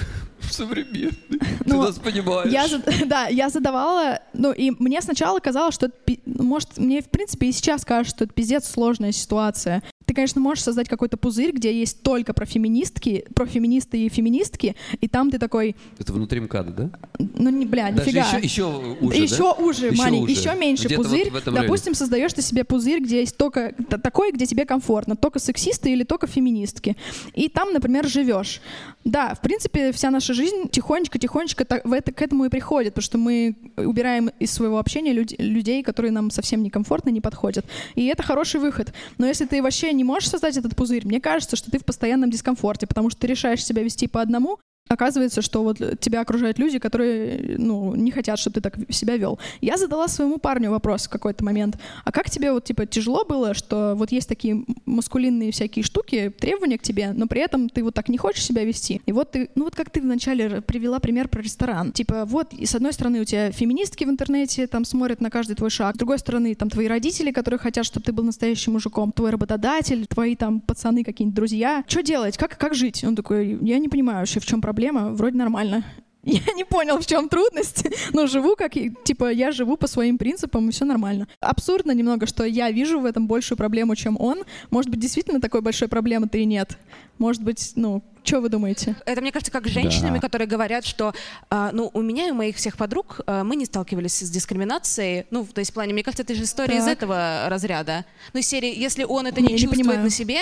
Современный. <laughs> Ты Ну, нас понимаешь. Я, <laughs> да, я задавала, ну и мне сначала казалось, что это, может, мне в принципе и сейчас кажется, что это пиздец сложная ситуация. Ты конечно, можешь создать какой-то пузырь, где есть только про феминистки, про феминисты и феминистки, и там ты такой... Это внутри МКАДа, да? Ну, не, бля, Даже нифига. еще, еще уже, еще да? уже, Еще маленький, уже. еще меньше Где-то вот пузырь. в этом районе. Допустим, создаешь ты себе пузырь, где есть только такой, где тебе комфортно, только сексисты или только феминистки. И там, например, живешь. Да, в принципе, вся наша жизнь тихонечко-тихонечко в это, к этому и приходит, потому что мы убираем из своего общения люд- людей, которые нам совсем некомфортно, не подходят. И это хороший выход. Но если ты вообще не можешь создать этот пузырь, мне кажется, что ты в постоянном дискомфорте, потому что ты решаешь себя вести по одному, Оказывается, что вот тебя окружают люди, которые, ну, не хотят, чтобы ты так себя вел. Я задала своему парню вопрос в какой-то момент. А как тебе вот, типа, тяжело было, что вот есть такие маскулинные всякие штуки, требования к тебе, но при этом ты вот так не хочешь себя вести? И вот ты, ну вот как ты вначале привела пример про ресторан. Типа, вот, и с одной стороны у тебя феминистки в интернете там смотрят на каждый твой шаг, с другой стороны там твои родители, которые хотят, чтобы ты был настоящим мужиком, твой работодатель, твои там пацаны, какие-нибудь друзья. Что делать? Как, как жить? Он такой, я не понимаю вообще, в чем проблема, вроде нормально. <laughs> Я не понял, в чем трудность, <laughs> но живу как, типа, я живу по своим принципам, и все нормально. Абсурдно немного, что я вижу в этом большую проблему, чем он. Может быть, действительно такой большой проблемы-то и нет. Может быть, ну, что вы думаете? Это, мне кажется, как с женщинами, Да. которые говорят, что а, ну, у меня и у моих всех подруг а, мы не сталкивались с дискриминацией. Ну, то есть в плане, мне кажется, это же история из Так. этого разряда. Ну, из серии, если он это Не, не, не чувствует понимаю. на себе,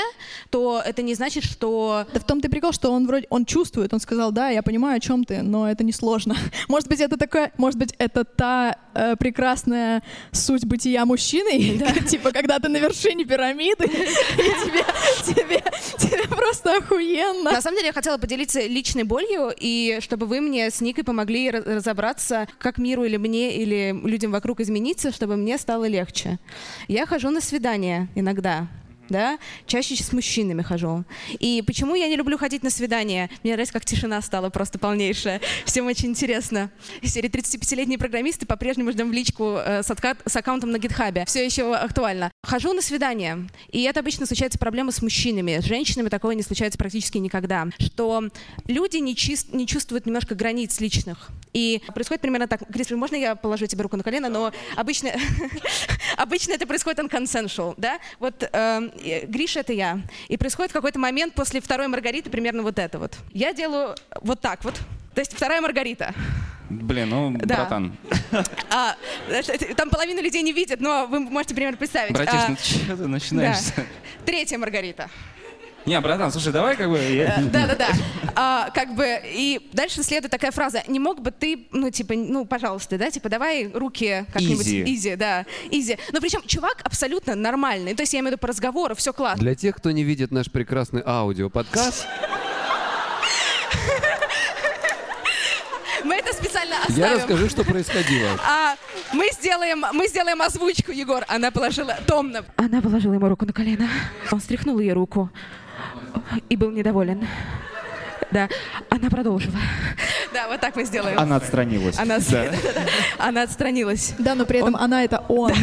то это не значит, что... Да в том-то и прикол, что он вроде, он чувствует, он сказал, да, я понимаю, о чем ты, но это не сложно. <laughs> Может быть, это такое, может быть, это та э, прекрасная суть бытия мужчины, <laughs> типа, когда ты на вершине пирамиды, <laughs> и тебе, тебе, тебе просто охуенно. На самом деле я хотела поделиться личной болью, и чтобы вы мне с Никой помогли разобраться, как миру или мне, или людям вокруг измениться, чтобы мне стало легче. Я хожу на свидания иногда. Да, чаще с мужчинами хожу. И почему я не люблю ходить на свидания? Мне нравится, как тишина стала просто полнейшая. Всем очень интересно. Серии 35-летние программисты по-прежнему ждем в личку э, с, отка- с аккаунтом на гитхабе. Все еще актуально. Хожу на свидания, и это обычно случается проблема с мужчинами. С женщинами такое не случается практически никогда. Что люди не, чис- не чувствуют немножко границ личных. И происходит примерно так. Кристофер, можно я положу тебе руку на колено? Но обычно, <laughs> обычно это происходит unconsensual, да? Вот эм, Гриша — это я. И происходит какой-то момент после второй Маргариты примерно вот это вот. Я делаю вот так вот. То есть вторая Маргарита. Блин, ну, Да. братан. А, там половина людей не видит, но вы можете примерно представить. Братиш, А, ну что ты начинаешь? да. Третья Маргарита. Не, братан, слушай, давай как бы... я- Да-да-да. А, как бы, и дальше следует такая фраза. Не мог бы ты, ну, типа, ну, пожалуйста, да, типа, давай руки как-нибудь... Изи, да, изи. Но причем чувак абсолютно нормальный. То есть я имею в виду по разговору, все классно. Для тех, кто не видит наш прекрасный аудиоподкаст, Мы это специально я оставим. расскажу, что происходило. А, мы сделаем, мы сделаем озвучку, Егор. Она положила томно. Она положила ему руку на колено. Он стряхнул ее руку и был недоволен. Да, она продолжила. Да, вот так мы сделаем. Она отстранилась. Она, Да. <laughs> она отстранилась. Да, но при этом она — это он.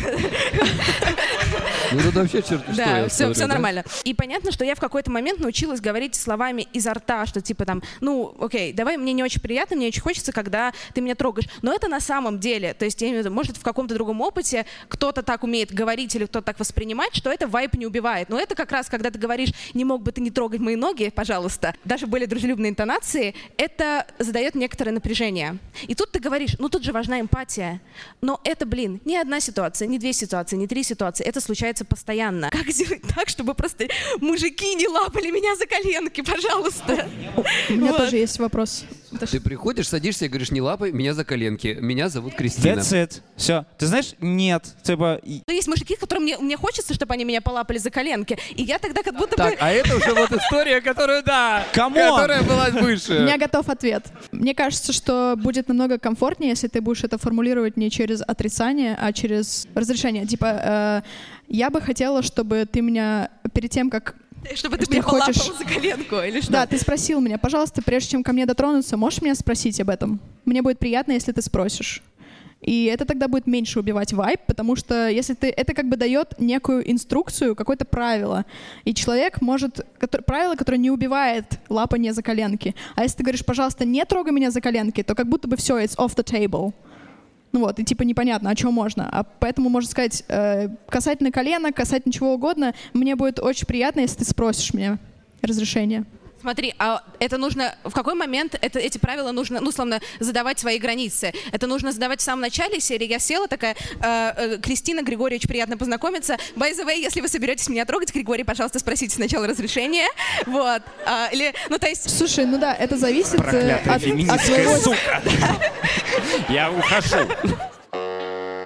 Ну тут вообще черт что Да, я все, все да? нормально. И понятно, что я в какой-то момент научилась говорить словами изо рта, что типа там, ну, окей, давай, мне не очень приятно, мне очень хочется, когда ты меня трогаешь. Но это на самом деле, то есть я имею в виду, может, в каком-то другом опыте кто-то так умеет говорить или кто-то так воспринимать, что это вайп не убивает. Но это как раз, когда ты говоришь, не мог бы ты не трогать мои ноги, пожалуйста, даже более дружелюбные интонации, это задает некоторое напряжение. И тут ты говоришь, ну тут же важна эмпатия. Но это, блин, не одна ситуация, не две ситуации, не три ситуации, это случается постоянно. <laughs> Как сделать так, чтобы просто мужики не лапали меня за коленки, пожалуйста? У меня Вот. тоже есть вопрос. Ты приходишь, садишься и говоришь, не лапай меня за коленки. Меня зовут Кристина. That's it. Все. Ты знаешь, нет. Типа, Но есть мужики, которым мне, мне хочется, чтобы они меня полапали за коленки. И я тогда как будто Так, бы... а это уже вот история, которую, да, Come on! которая У выше. меня готов ответ. Мне кажется, что будет намного комфортнее, если ты будешь это формулировать не через отрицание, а через разрешение. Типа, э, я бы хотела, чтобы ты меня перед тем, как Чтобы ты Что меня хочешь? за коленку или что? Да, ты спросил меня, пожалуйста, прежде чем ко мне дотронуться, можешь меня спросить об этом? Мне будет приятно, если ты спросишь. И это тогда будет меньше убивать вайб, потому что если ты это как бы дает некую инструкцию, какое-то правило, и человек может котор- правило, которое не убивает лапание за коленки. А если ты говоришь, пожалуйста, не трогай меня за коленки, то как будто бы все, it's off the table. Ну вот, и типа непонятно, а что можно. А поэтому можно сказать, э, касательно колена, касательно чего угодно, мне будет очень приятно, если ты спросишь меня разрешение. Смотри, а это нужно, в какой момент это, эти правила нужно, ну, словно, задавать свои границы? Это нужно задавать в самом начале серии. Я села такая, э, э, Кристина Григорьевич, приятно познакомиться. By the way, если вы соберетесь меня трогать, Григорий, пожалуйста, спросите сначала разрешение. Вот. А, или, ну, то есть... Слушай, ну да, это зависит э, Проклятая от, от своего... сука. <laughs> Я ухожу.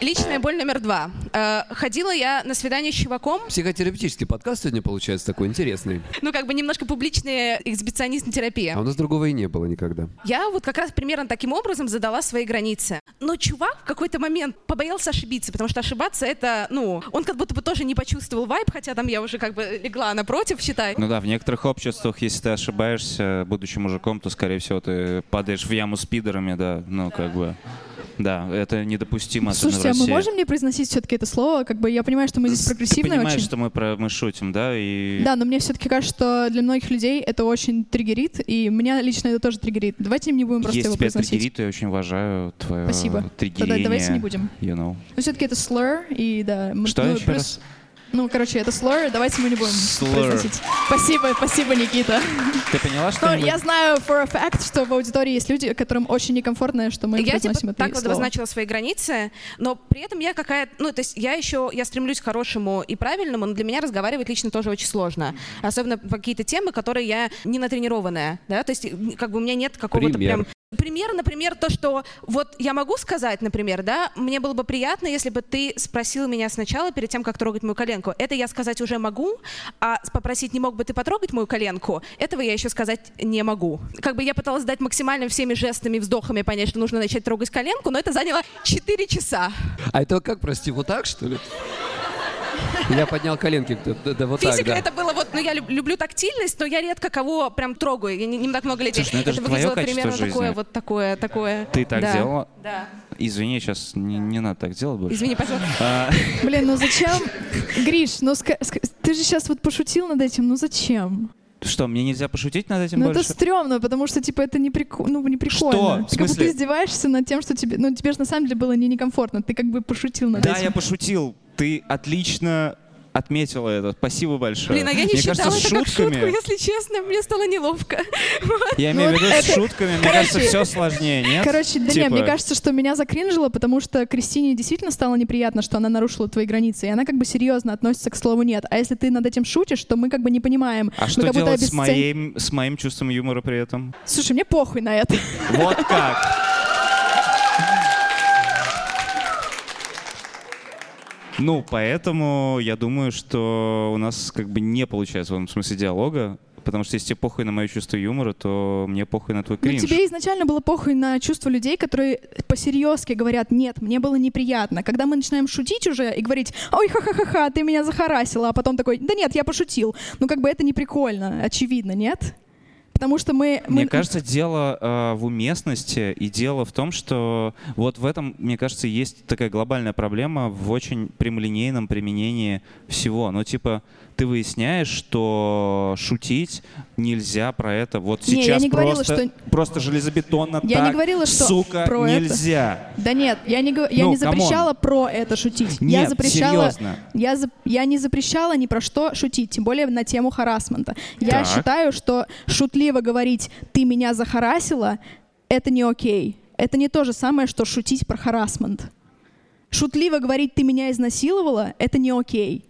Личная боль номер два. Э, ходила я на свидание с чуваком, Психотерапевтический подкаст сегодня получается такой интересный. ну, как бы немножко публичная эксбиционистная терапия. А у нас другого и не было никогда. Я вот как раз примерно таким образом задала свои границы. Но чувак в какой-то момент побоялся ошибиться, потому что ошибаться это, ну, он как будто бы тоже не почувствовал вайб, хотя там я уже как бы легла напротив, считай. Ну да, в некоторых обществах, если ты ошибаешься, будучи мужиком, то, скорее всего, ты падаешь в яму с пидорами, да, ну, как бы... Да, это недопустимо, Слушайте, а мы можем не произносить все-таки это слово? Как бы я понимаю, что мы здесь Ты прогрессивные понимаешь, очень. что мы, про, мы шутим, да? И... Да, но мне все-таки кажется, что для многих людей это очень триггерит, и меня лично это тоже триггерит. Давайте не будем просто Если его тебя произносить. триггерит, то я очень уважаю твое Спасибо. триггерение. Тогда давайте не будем. You know. Но все-таки это slur, и да. Что ну, еще плюс- раз? Ну, короче, это slur, давайте мы не будем Slur. произносить. Спасибо, спасибо, Никита. Ты поняла, что Но я знаю for a fact, что в аудитории есть люди, которым очень некомфортно, что мы Я типа произносим это так вот слово. обозначила свои границы, но при этом я какая ну, то есть я еще, я стремлюсь к хорошему и правильному, но для меня разговаривать лично тоже очень сложно. Особенно по какие-то темы, которые я не натренированная, да, то есть как бы у меня нет какого-то Пример. прям... Пример, например, то, что вот я могу сказать, например, да, мне было бы приятно, если бы ты спросил меня сначала, перед тем, как трогать мою коленку. Это я сказать уже могу, а попросить, не мог бы ты потрогать мою коленку, этого я еще сказать не могу. Как бы я пыталась дать максимально всеми жестами, вздохами понять, что нужно начать трогать коленку, но это заняло 4 часа. А это как, прости, вот так, что ли? Я поднял коленки, да, да, да, вот Физика так, да. это было вот, ну я люб- люблю тактильность, но я редко кого прям трогаю, я не, не так много людей. Слушай, ну это же твое выглядело примерно жизни. такое, вот такое, такое. Ты так Да. делала? Да. Извини, сейчас не, не надо так делать больше. Извини, пожалуйста. А, Блин, ну зачем? Гриш, ну ска- ска- ты же сейчас вот пошутил над этим, ну зачем? что, мне нельзя пошутить над этим Ну больше? это стрёмно, потому что, типа, это не, прику... ну, не прикольно. Что? Ты как будто смысле? издеваешься над тем, что тебе... Ну, тебе же на самом деле было не некомфортно. Ты как бы пошутил над Да, этим. я пошутил. Ты отлично отметила это. Спасибо большое. Блин, а я не Мне считала кажется, это с как шутку, шутками... если честно, мне стало неловко. <laughs> Я имею в виду, с шутками, мне кажется, все сложнее, нет? Короче, да Типа- не, мне кажется, что меня закринжило, потому что Кристине действительно стало неприятно, что она нарушила твои границы, и она как бы серьезно относится к слову «нет». А если ты над этим шутишь, то мы как бы не понимаем. А что делать с моим чувством юмора при этом? Слушай, мне похуй на это. Вот как. Ну, поэтому я думаю, что у нас как бы не получается в этом смысле диалога, потому что если тебе похуй на мое чувство юмора, то мне похуй на твой Но кринж. тебе изначально было похуй на чувства людей, которые по-серьезки говорят «нет, мне было неприятно». Когда мы начинаем шутить уже и говорить «ой, ха-ха-ха-ха, ты меня захарасила», а потом такой «да нет, я пошутил». Ну как бы это не прикольно, очевидно, нет? Потому что мы... Мне мы- кажется, дело э, в уместности и дело в том, что вот в этом, мне кажется, есть такая глобальная проблема в очень прямолинейном применении всего. Ну, типа, ты выясняешь, что шутить нельзя про это. Вот Не, я сейчас не говорила, просто, что- просто железобетонно Я не так, говорила, что сука, про это. нельзя. Да нет, я не, я Ну, не камон. запрещала про это шутить. я Нет, запрещала, серьезно. я, за- я не запрещала ни про что шутить, тем более на тему харасмента. Я Так. считаю, что шутливо говорить «ты меня захарасила» — это не окей. Это не то же самое, что шутить про харасмент. Шутливо говорить «ты меня изнасиловала» — это не окей.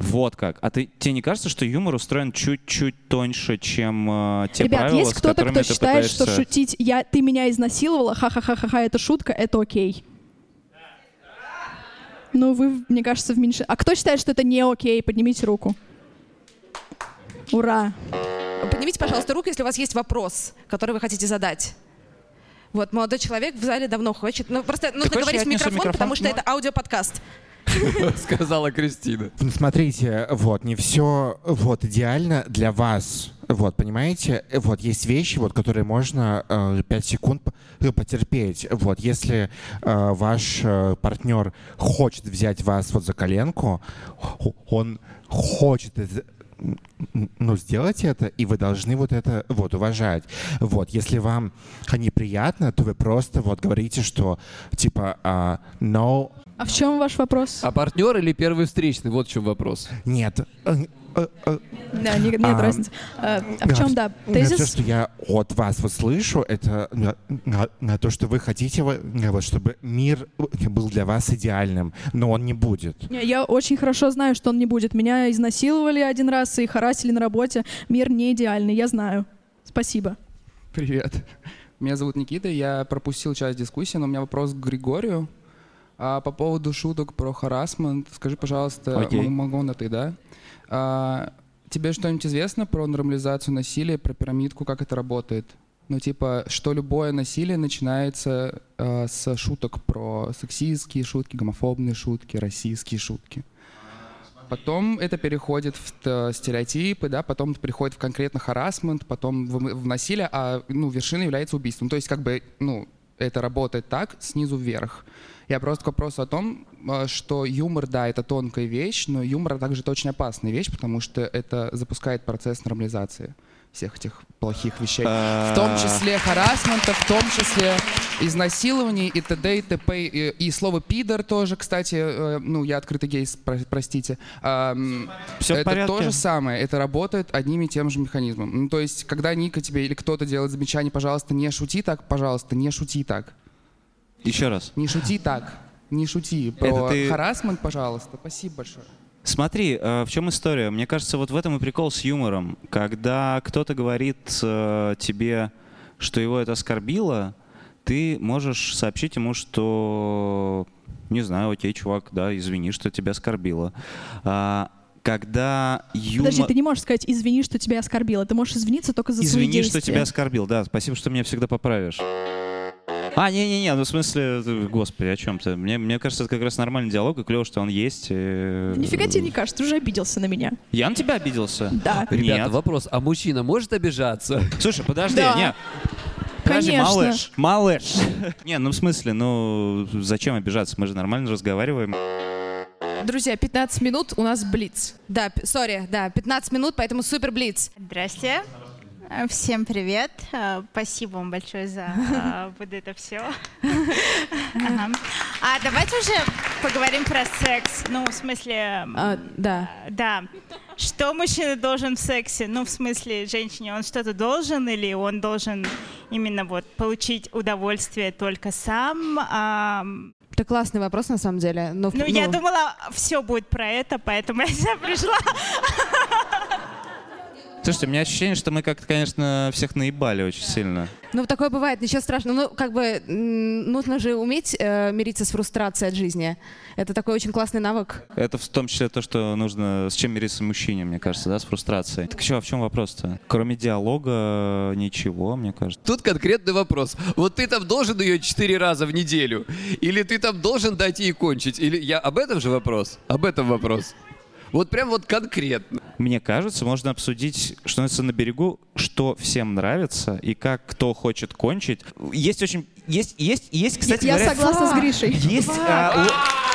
Вот как. А ты, тебе не кажется, что юмор устроен чуть-чуть тоньше, чем э, те Ребят, правила, есть кто-то, кто считает, пытаешься... что шутить я, «ты меня изнасиловала», ха-ха-ха-ха, это шутка, это окей? Ну, вы, мне кажется, в меньше... А кто считает, что это не окей? Поднимите руку. Ура. Поднимите, пожалуйста, руку, если у вас есть вопрос, который вы хотите задать. Вот, молодой человек в зале давно хочет. Ну, просто нужно хочешь, говорить в микрофон, микрофон? потому что Ну. это аудиоподкаст. <laughs> Сказала Кристина. Ну, Смотрите, вот, не все вот идеально для вас. Вот, понимаете? Вот, есть вещи, вот, которые можно э, 5 секунд э, потерпеть. Вот, если э, ваш э, партнер хочет взять вас вот за коленку, он хочет ну, сделать это, и вы должны вот это вот уважать. Вот, если вам неприятно, то вы просто вот говорите, что типа а, no, А в чем ваш вопрос? А партнер или первый встречный? Вот в чем вопрос. нет. э, э, э, Да, не- нет а, разницы. А а в чем, да, Все, тезис? что я от вас вот слышу, это на, на- на то, что вы хотите, вот, чтобы мир был для вас идеальным, но он не будет. Я очень хорошо знаю, что он не будет. Меня изнасиловали один раз и харасили на работе. Мир не идеальный, я знаю. Спасибо. Привет. Меня зовут Никита, я пропустил часть дискуссии, но у меня вопрос к Григорию. А, по поводу шуток про харасмент, скажи, пожалуйста, могу на ты, да? А, тебе что-нибудь известно про нормализацию насилия, про пирамидку, как это работает? Ну, типа, что любое насилие начинается а, с шуток про сексистские шутки, гомофобные шутки, российские шутки. Потом это переходит в стереотипы, да, потом это переходит в конкретно харасмент, потом в, в насилие, а ну, вершиной является убийством. То есть как бы, ну, это работает так, снизу вверх. Я просто к вопросу о том, а, что юмор, да, это тонкая вещь, но юмор также это очень опасная вещь, потому что это запускает процесс нормализации всех этих плохих вещей. В том числе харасмента, в том числе изнасилований и т.д. и т.п. И, и слово «пидор» тоже, кстати, э, ну, я открытый гей, спро- простите. Ам, Всё в это порядке. то же самое, это работает одним и тем же механизмом. Ну, то есть, когда Ника тебе или кто-то делает замечание, пожалуйста, не шути так, пожалуйста, не шути так. Еще раз. Не шути так. Не шути про Это ты- харасмент, пожалуйста. Спасибо большое. Смотри, э, в чем история? Мне кажется, вот в этом и прикол с юмором. Когда кто-то говорит э, тебе, что его это оскорбило, ты можешь сообщить ему, что, не знаю, окей, чувак, да, извини, что тебя оскорбило. А, когда юмор... Подожди, ты не можешь сказать «извини, что тебя оскорбило». Ты можешь извиниться только за свои Извини, действия. что тебя оскорбил. Да, спасибо, что меня всегда поправишь. А, не-не-не, ну в смысле, э, господи, о чем ты? Мне, мне кажется, это как раз нормальный диалог, и клево, что он есть. э, Нифига тебе не кажется, ты уже обиделся на меня. Я на тебя обиделся? Да. Ребята, Нет. вопрос, а мужчина может обижаться? Слушай, подожди, Да. не. Подожди, Конечно. малыш, малыш. Не, ну в смысле, ну зачем обижаться? Мы же нормально разговариваем. Друзья, 15 минут, у нас блиц. Да, сори, да, 15 минут, поэтому супер блиц. Здрасте. Э, Всем привет. Э, Спасибо вам большое за э, <laughs> вот это все. <laughs> А давайте уже поговорим про секс. Ну, в смысле... А, да. Да. Что мужчина должен в сексе? Ну, в смысле, женщине он что-то должен или он должен именно вот получить удовольствие только сам? Ам, Это классный вопрос, на самом деле. Но, в- Ну, я думала, все будет про это, поэтому <laughs> я сюда пришла. Слушайте, у меня ощущение, что мы как-то, конечно, всех наебали очень сильно. Ну, такое бывает, ничего страшного. Ну, как бы нужно же уметь э, мириться с фрустрацией от жизни. Это такой очень классный навык. Это в том числе то, что нужно, с чем мириться мужчине, мне кажется, да, с фрустрацией. Так что, а в чем вопрос-то? Кроме диалога ничего, мне кажется. Тут конкретный вопрос. Вот ты там должен ее четыре раза в неделю? Или ты там должен дать ей кончить? Или я об этом же вопрос? Об этом вопрос. Вот прям вот конкретно. Мне кажется, можно обсудить, что называется, на берегу, что всем нравится и как кто хочет кончить. Есть очень... Есть, есть, есть, кстати я говоря... согласна с Гришей. Есть... а, Да,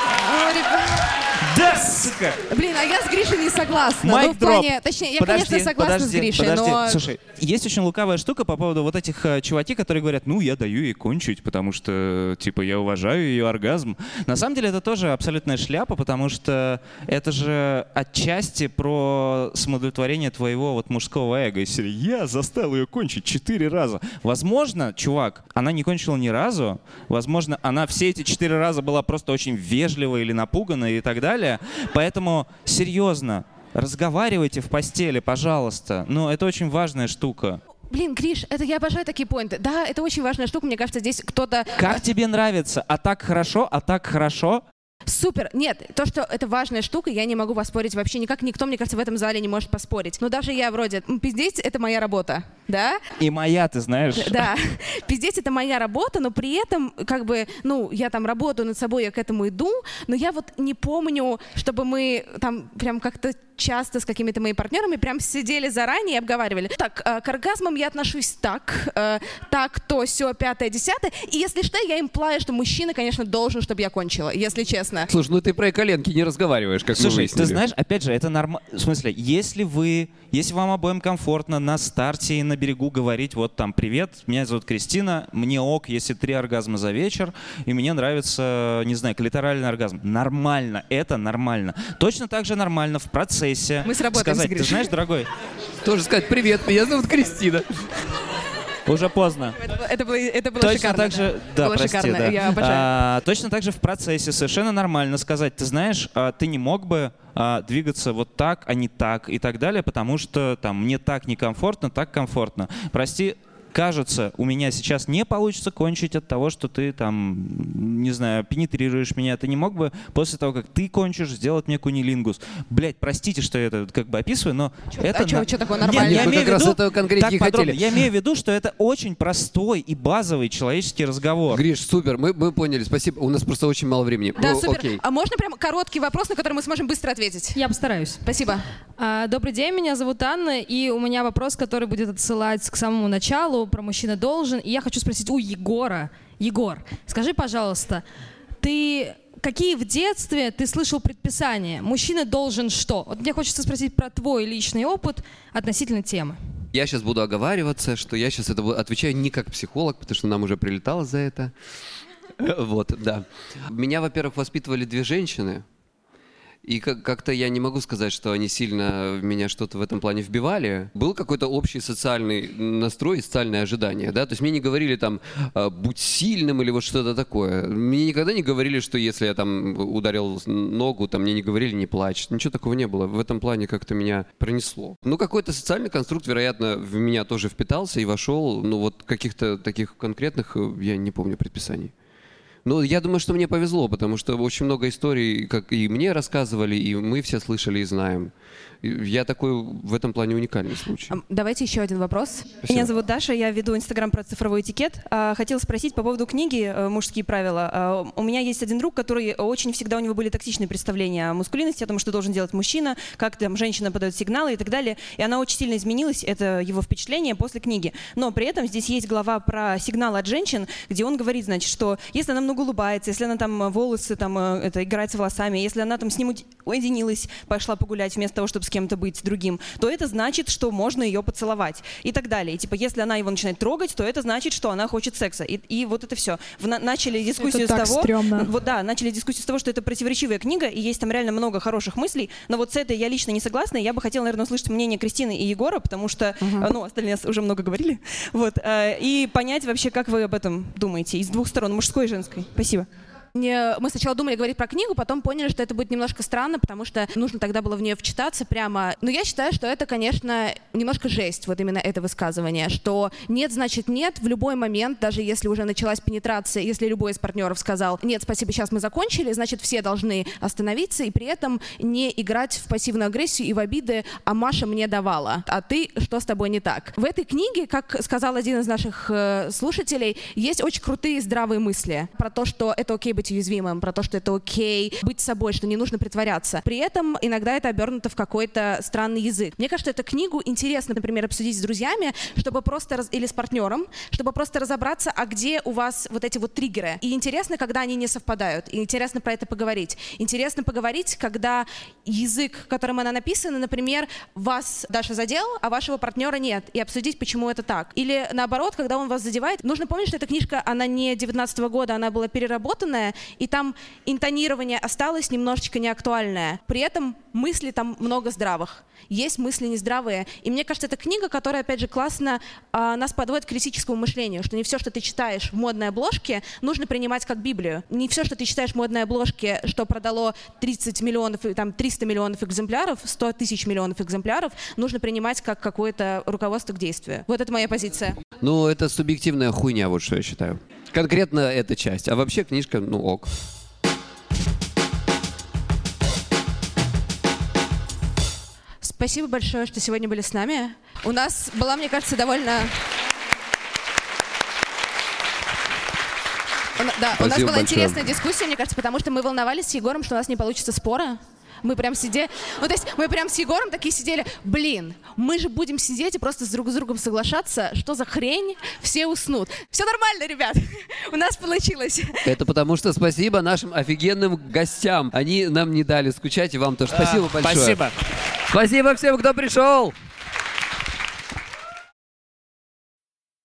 сука! Блин, а я с Гришей не согласна. Майк ну, в плане, точнее, я, конечно, согласна подожди, с Гришей, подожди. но... Слушай, есть очень лукавая штука по поводу вот этих э, чуваки, которые говорят, ну, я даю ей кончить, потому что, типа, я уважаю ее оргазм. На самом деле это тоже абсолютная шляпа, потому что это же отчасти про самоудовлетворение твоего вот мужского эго. Серии, я заставил ее кончить четыре раза. Возможно, чувак, она не кончила ни разу. Возможно, она все эти четыре раза была просто очень вежлива или напугана и так далее. Поэтому, серьезно, разговаривайте в постели, пожалуйста. Ну, это очень важная штука. Блин, Гриш, это я обожаю такие поинты. Да, это очень важная штука. Мне кажется, здесь кто-то... Как тебе нравится? А так хорошо? А так хорошо? Супер. Нет, то, что это важная штука, я не могу поспорить вообще никак. Никто, мне кажется, в этом зале не может поспорить. Но даже я вроде, «М, пиздеть — это моя работа, да? И моя, ты знаешь. Да, <laughs> пиздеть это моя работа, но при этом, как бы, ну, я там работаю над собой, я к этому иду, но я вот не помню, чтобы мы там прям как-то часто с какими-то моими партнерами прям сидели заранее и обговаривали. Так, э, к оргазмам я отношусь так, э, так, то, все, пятое, десятое. И если что, я имплаю, что мужчина, конечно, должен, чтобы я кончила, если честно. Интересно. Слушай, ну ты про коленки не разговариваешь, как мы Слушай, выяснили. ты знаешь, опять же, это нормально. В смысле, если вы, если вам обоим комфортно на старте и на берегу говорить, вот там, привет, меня зовут Кристина, мне ок, если три оргазма за вечер, и мне нравится, не знаю, клиторальный оргазм. Нормально, это нормально. Точно так же нормально в процессе Мы сработаемся, сказать, ты знаешь, дорогой, Тоже сказать привет, меня зовут Кристина. Уже поздно. Это, было- это было, это было Точно шикарно. так же, да, было прости, шикарно. да. Я обожаю. А, точно так же в процессе совершенно нормально сказать, ты знаешь, а, ты не мог бы а, двигаться вот так, а не так и так далее, потому что там мне так некомфортно, так комфортно. Прости, кажется, у меня сейчас не получится кончить от того, что ты там, не знаю, пенетрируешь меня. Ты не мог бы после того, как ты кончишь, сделать мне кунилингус? Блять, простите, что я это как бы описываю, но это... а чё- на- чё такое Нет, нормально? я Мы имею как в раз виду- этого конкретно хотели. Я имею в виду, что это очень простой и базовый человеческий разговор. Гриш, супер, мы, мы поняли, спасибо. У нас просто очень мало времени. Да, Ну, супер. Окей. А можно прям короткий вопрос, на который мы сможем быстро ответить? Я постараюсь. Спасибо. А, Добрый день, меня зовут Анна, и у меня вопрос, который будет отсылать к самому началу, про мужчина должен. И я хочу спросить у Егора. Егор, скажи, пожалуйста, ты какие в детстве ты слышал предписания? Мужчина должен что? Вот мне хочется спросить про твой личный опыт относительно темы. Я сейчас буду оговариваться, что я сейчас это отвечаю не как психолог, потому что нам уже прилетало за это. <laughs> Вот, да. Меня, во-первых, воспитывали две женщины. И как- как-то я не могу сказать, что они сильно меня что-то в этом плане вбивали. Был какой-то общий социальный настрой, социальное ожидание, да. То есть мне не говорили там э, «будь сильным» или вот что-то такое. Мне никогда не говорили, что если я там ударил ногу, там мне не говорили «не плачь». Ничего такого не было. В этом плане как-то меня пронесло. Ну, какой-то социальный конструкт, вероятно, в меня тоже впитался и вошел. Ну, вот каких-то таких конкретных э, я не помню предписаний. Ну, я думаю, что мне повезло, потому что очень много историй, как и мне рассказывали, и мы все слышали и знаем. Я такой в этом плане уникальный случай. Давайте еще один вопрос. Меня зовут Даша, я веду Инстаграм про цифровой этикет. А, Хотела спросить по поводу книги э, «Мужские правила». А, У меня есть один друг, который очень всегда у него были токсичные представления о мускулинности, о том, что должен делать мужчина, как там женщина подает сигналы и так далее. И она очень сильно изменилась, это его впечатление после книги. Но при этом здесь есть глава про сигнал от женщин, где он говорит, значит, что если она много улыбается, если она там волосы, там, э, это, играет с волосами, если она там с ним уединилась, пошла погулять вместо того, чтобы с кем-то быть другим, то это значит, что можно ее поцеловать и так далее. И, типа, если она его начинает трогать, то это значит, что она хочет секса. И, и вот это все. начали дискуссию Это с того, стрёмно. вот да, начали дискуссию с того, что это противоречивая книга, и есть там реально много хороших мыслей, но вот с этой я лично не согласна, и я бы хотела, наверное, услышать мнение Кристины и Егора, потому что, э, ну, остальные уже много говорили, вот, э, и понять вообще, как вы об этом думаете, из двух сторон, мужской и женской. Спасибо. Не- Мы сначала думали говорить про книгу, потом поняли, что это будет немножко странно, потому что нужно тогда было в нее вчитаться прямо. Но я считаю, что это, конечно, немножко жесть, вот именно это высказывание, что нет, значит нет, в любой момент, даже если уже началась пенетрация, если любой из партнеров сказал, нет, спасибо, сейчас мы закончили, значит, все должны остановиться и при этом не играть в пассивную агрессию и в обиды, а Маша мне давала, а ты, что с тобой не так. В этой книге, как сказал один из наших э, слушателей, есть очень крутые здравые мысли про то, что это окей быть уязвимым, про то, что это окей быть собой, что не нужно притворяться. При этом иногда это обернуто в какой-то странный язык. Мне кажется, эту книгу интересно, например, обсудить с друзьями, чтобы просто раз- или с партнером, чтобы просто разобраться, а где у вас вот эти вот триггеры. И интересно, когда они не совпадают. И интересно про это поговорить. Интересно поговорить, когда язык, которым она написана, например, вас Даша задел, а вашего партнера нет, и обсудить, почему это так. Или наоборот, когда он вас задевает, нужно помнить, что эта книжка, она не 19 года, она была переработанная, и там интонирование осталось немножечко неактуальное. При этом мысли там много здравых. Есть мысли нездравые. И мне кажется, это книга, которая, опять же, классно а, нас подводит к критическому мышлению, что не все, что ты читаешь в модной обложке, нужно принимать как Библию. Не все, что ты читаешь в модной обложке, что продало 30 миллионов, там 300 миллионов экземпляров, 100 тысяч миллионов экземпляров, нужно принимать как какое-то руководство к действию. Вот это моя позиция. Ну, это субъективная хуйня, вот что я считаю. Конкретно эта часть. А вообще книжка, ну ок. Спасибо большое, что сегодня были с нами. У нас была, мне кажется, довольно... Да, у нас Спасибо была большое. интересная дискуссия, мне кажется, потому что мы волновались с Егором, что у нас не получится спора. Мы прям сидели, ну то есть мы прям с Егором такие сидели, блин, мы же будем сидеть и просто с друг с другом соглашаться, что за хрень, все уснут. Все нормально, ребят, <laughs> у нас получилось. Это потому что спасибо нашим офигенным гостям. Они нам не дали скучать, и вам тоже спасибо А, большое. спасибо. Спасибо всем, кто пришел.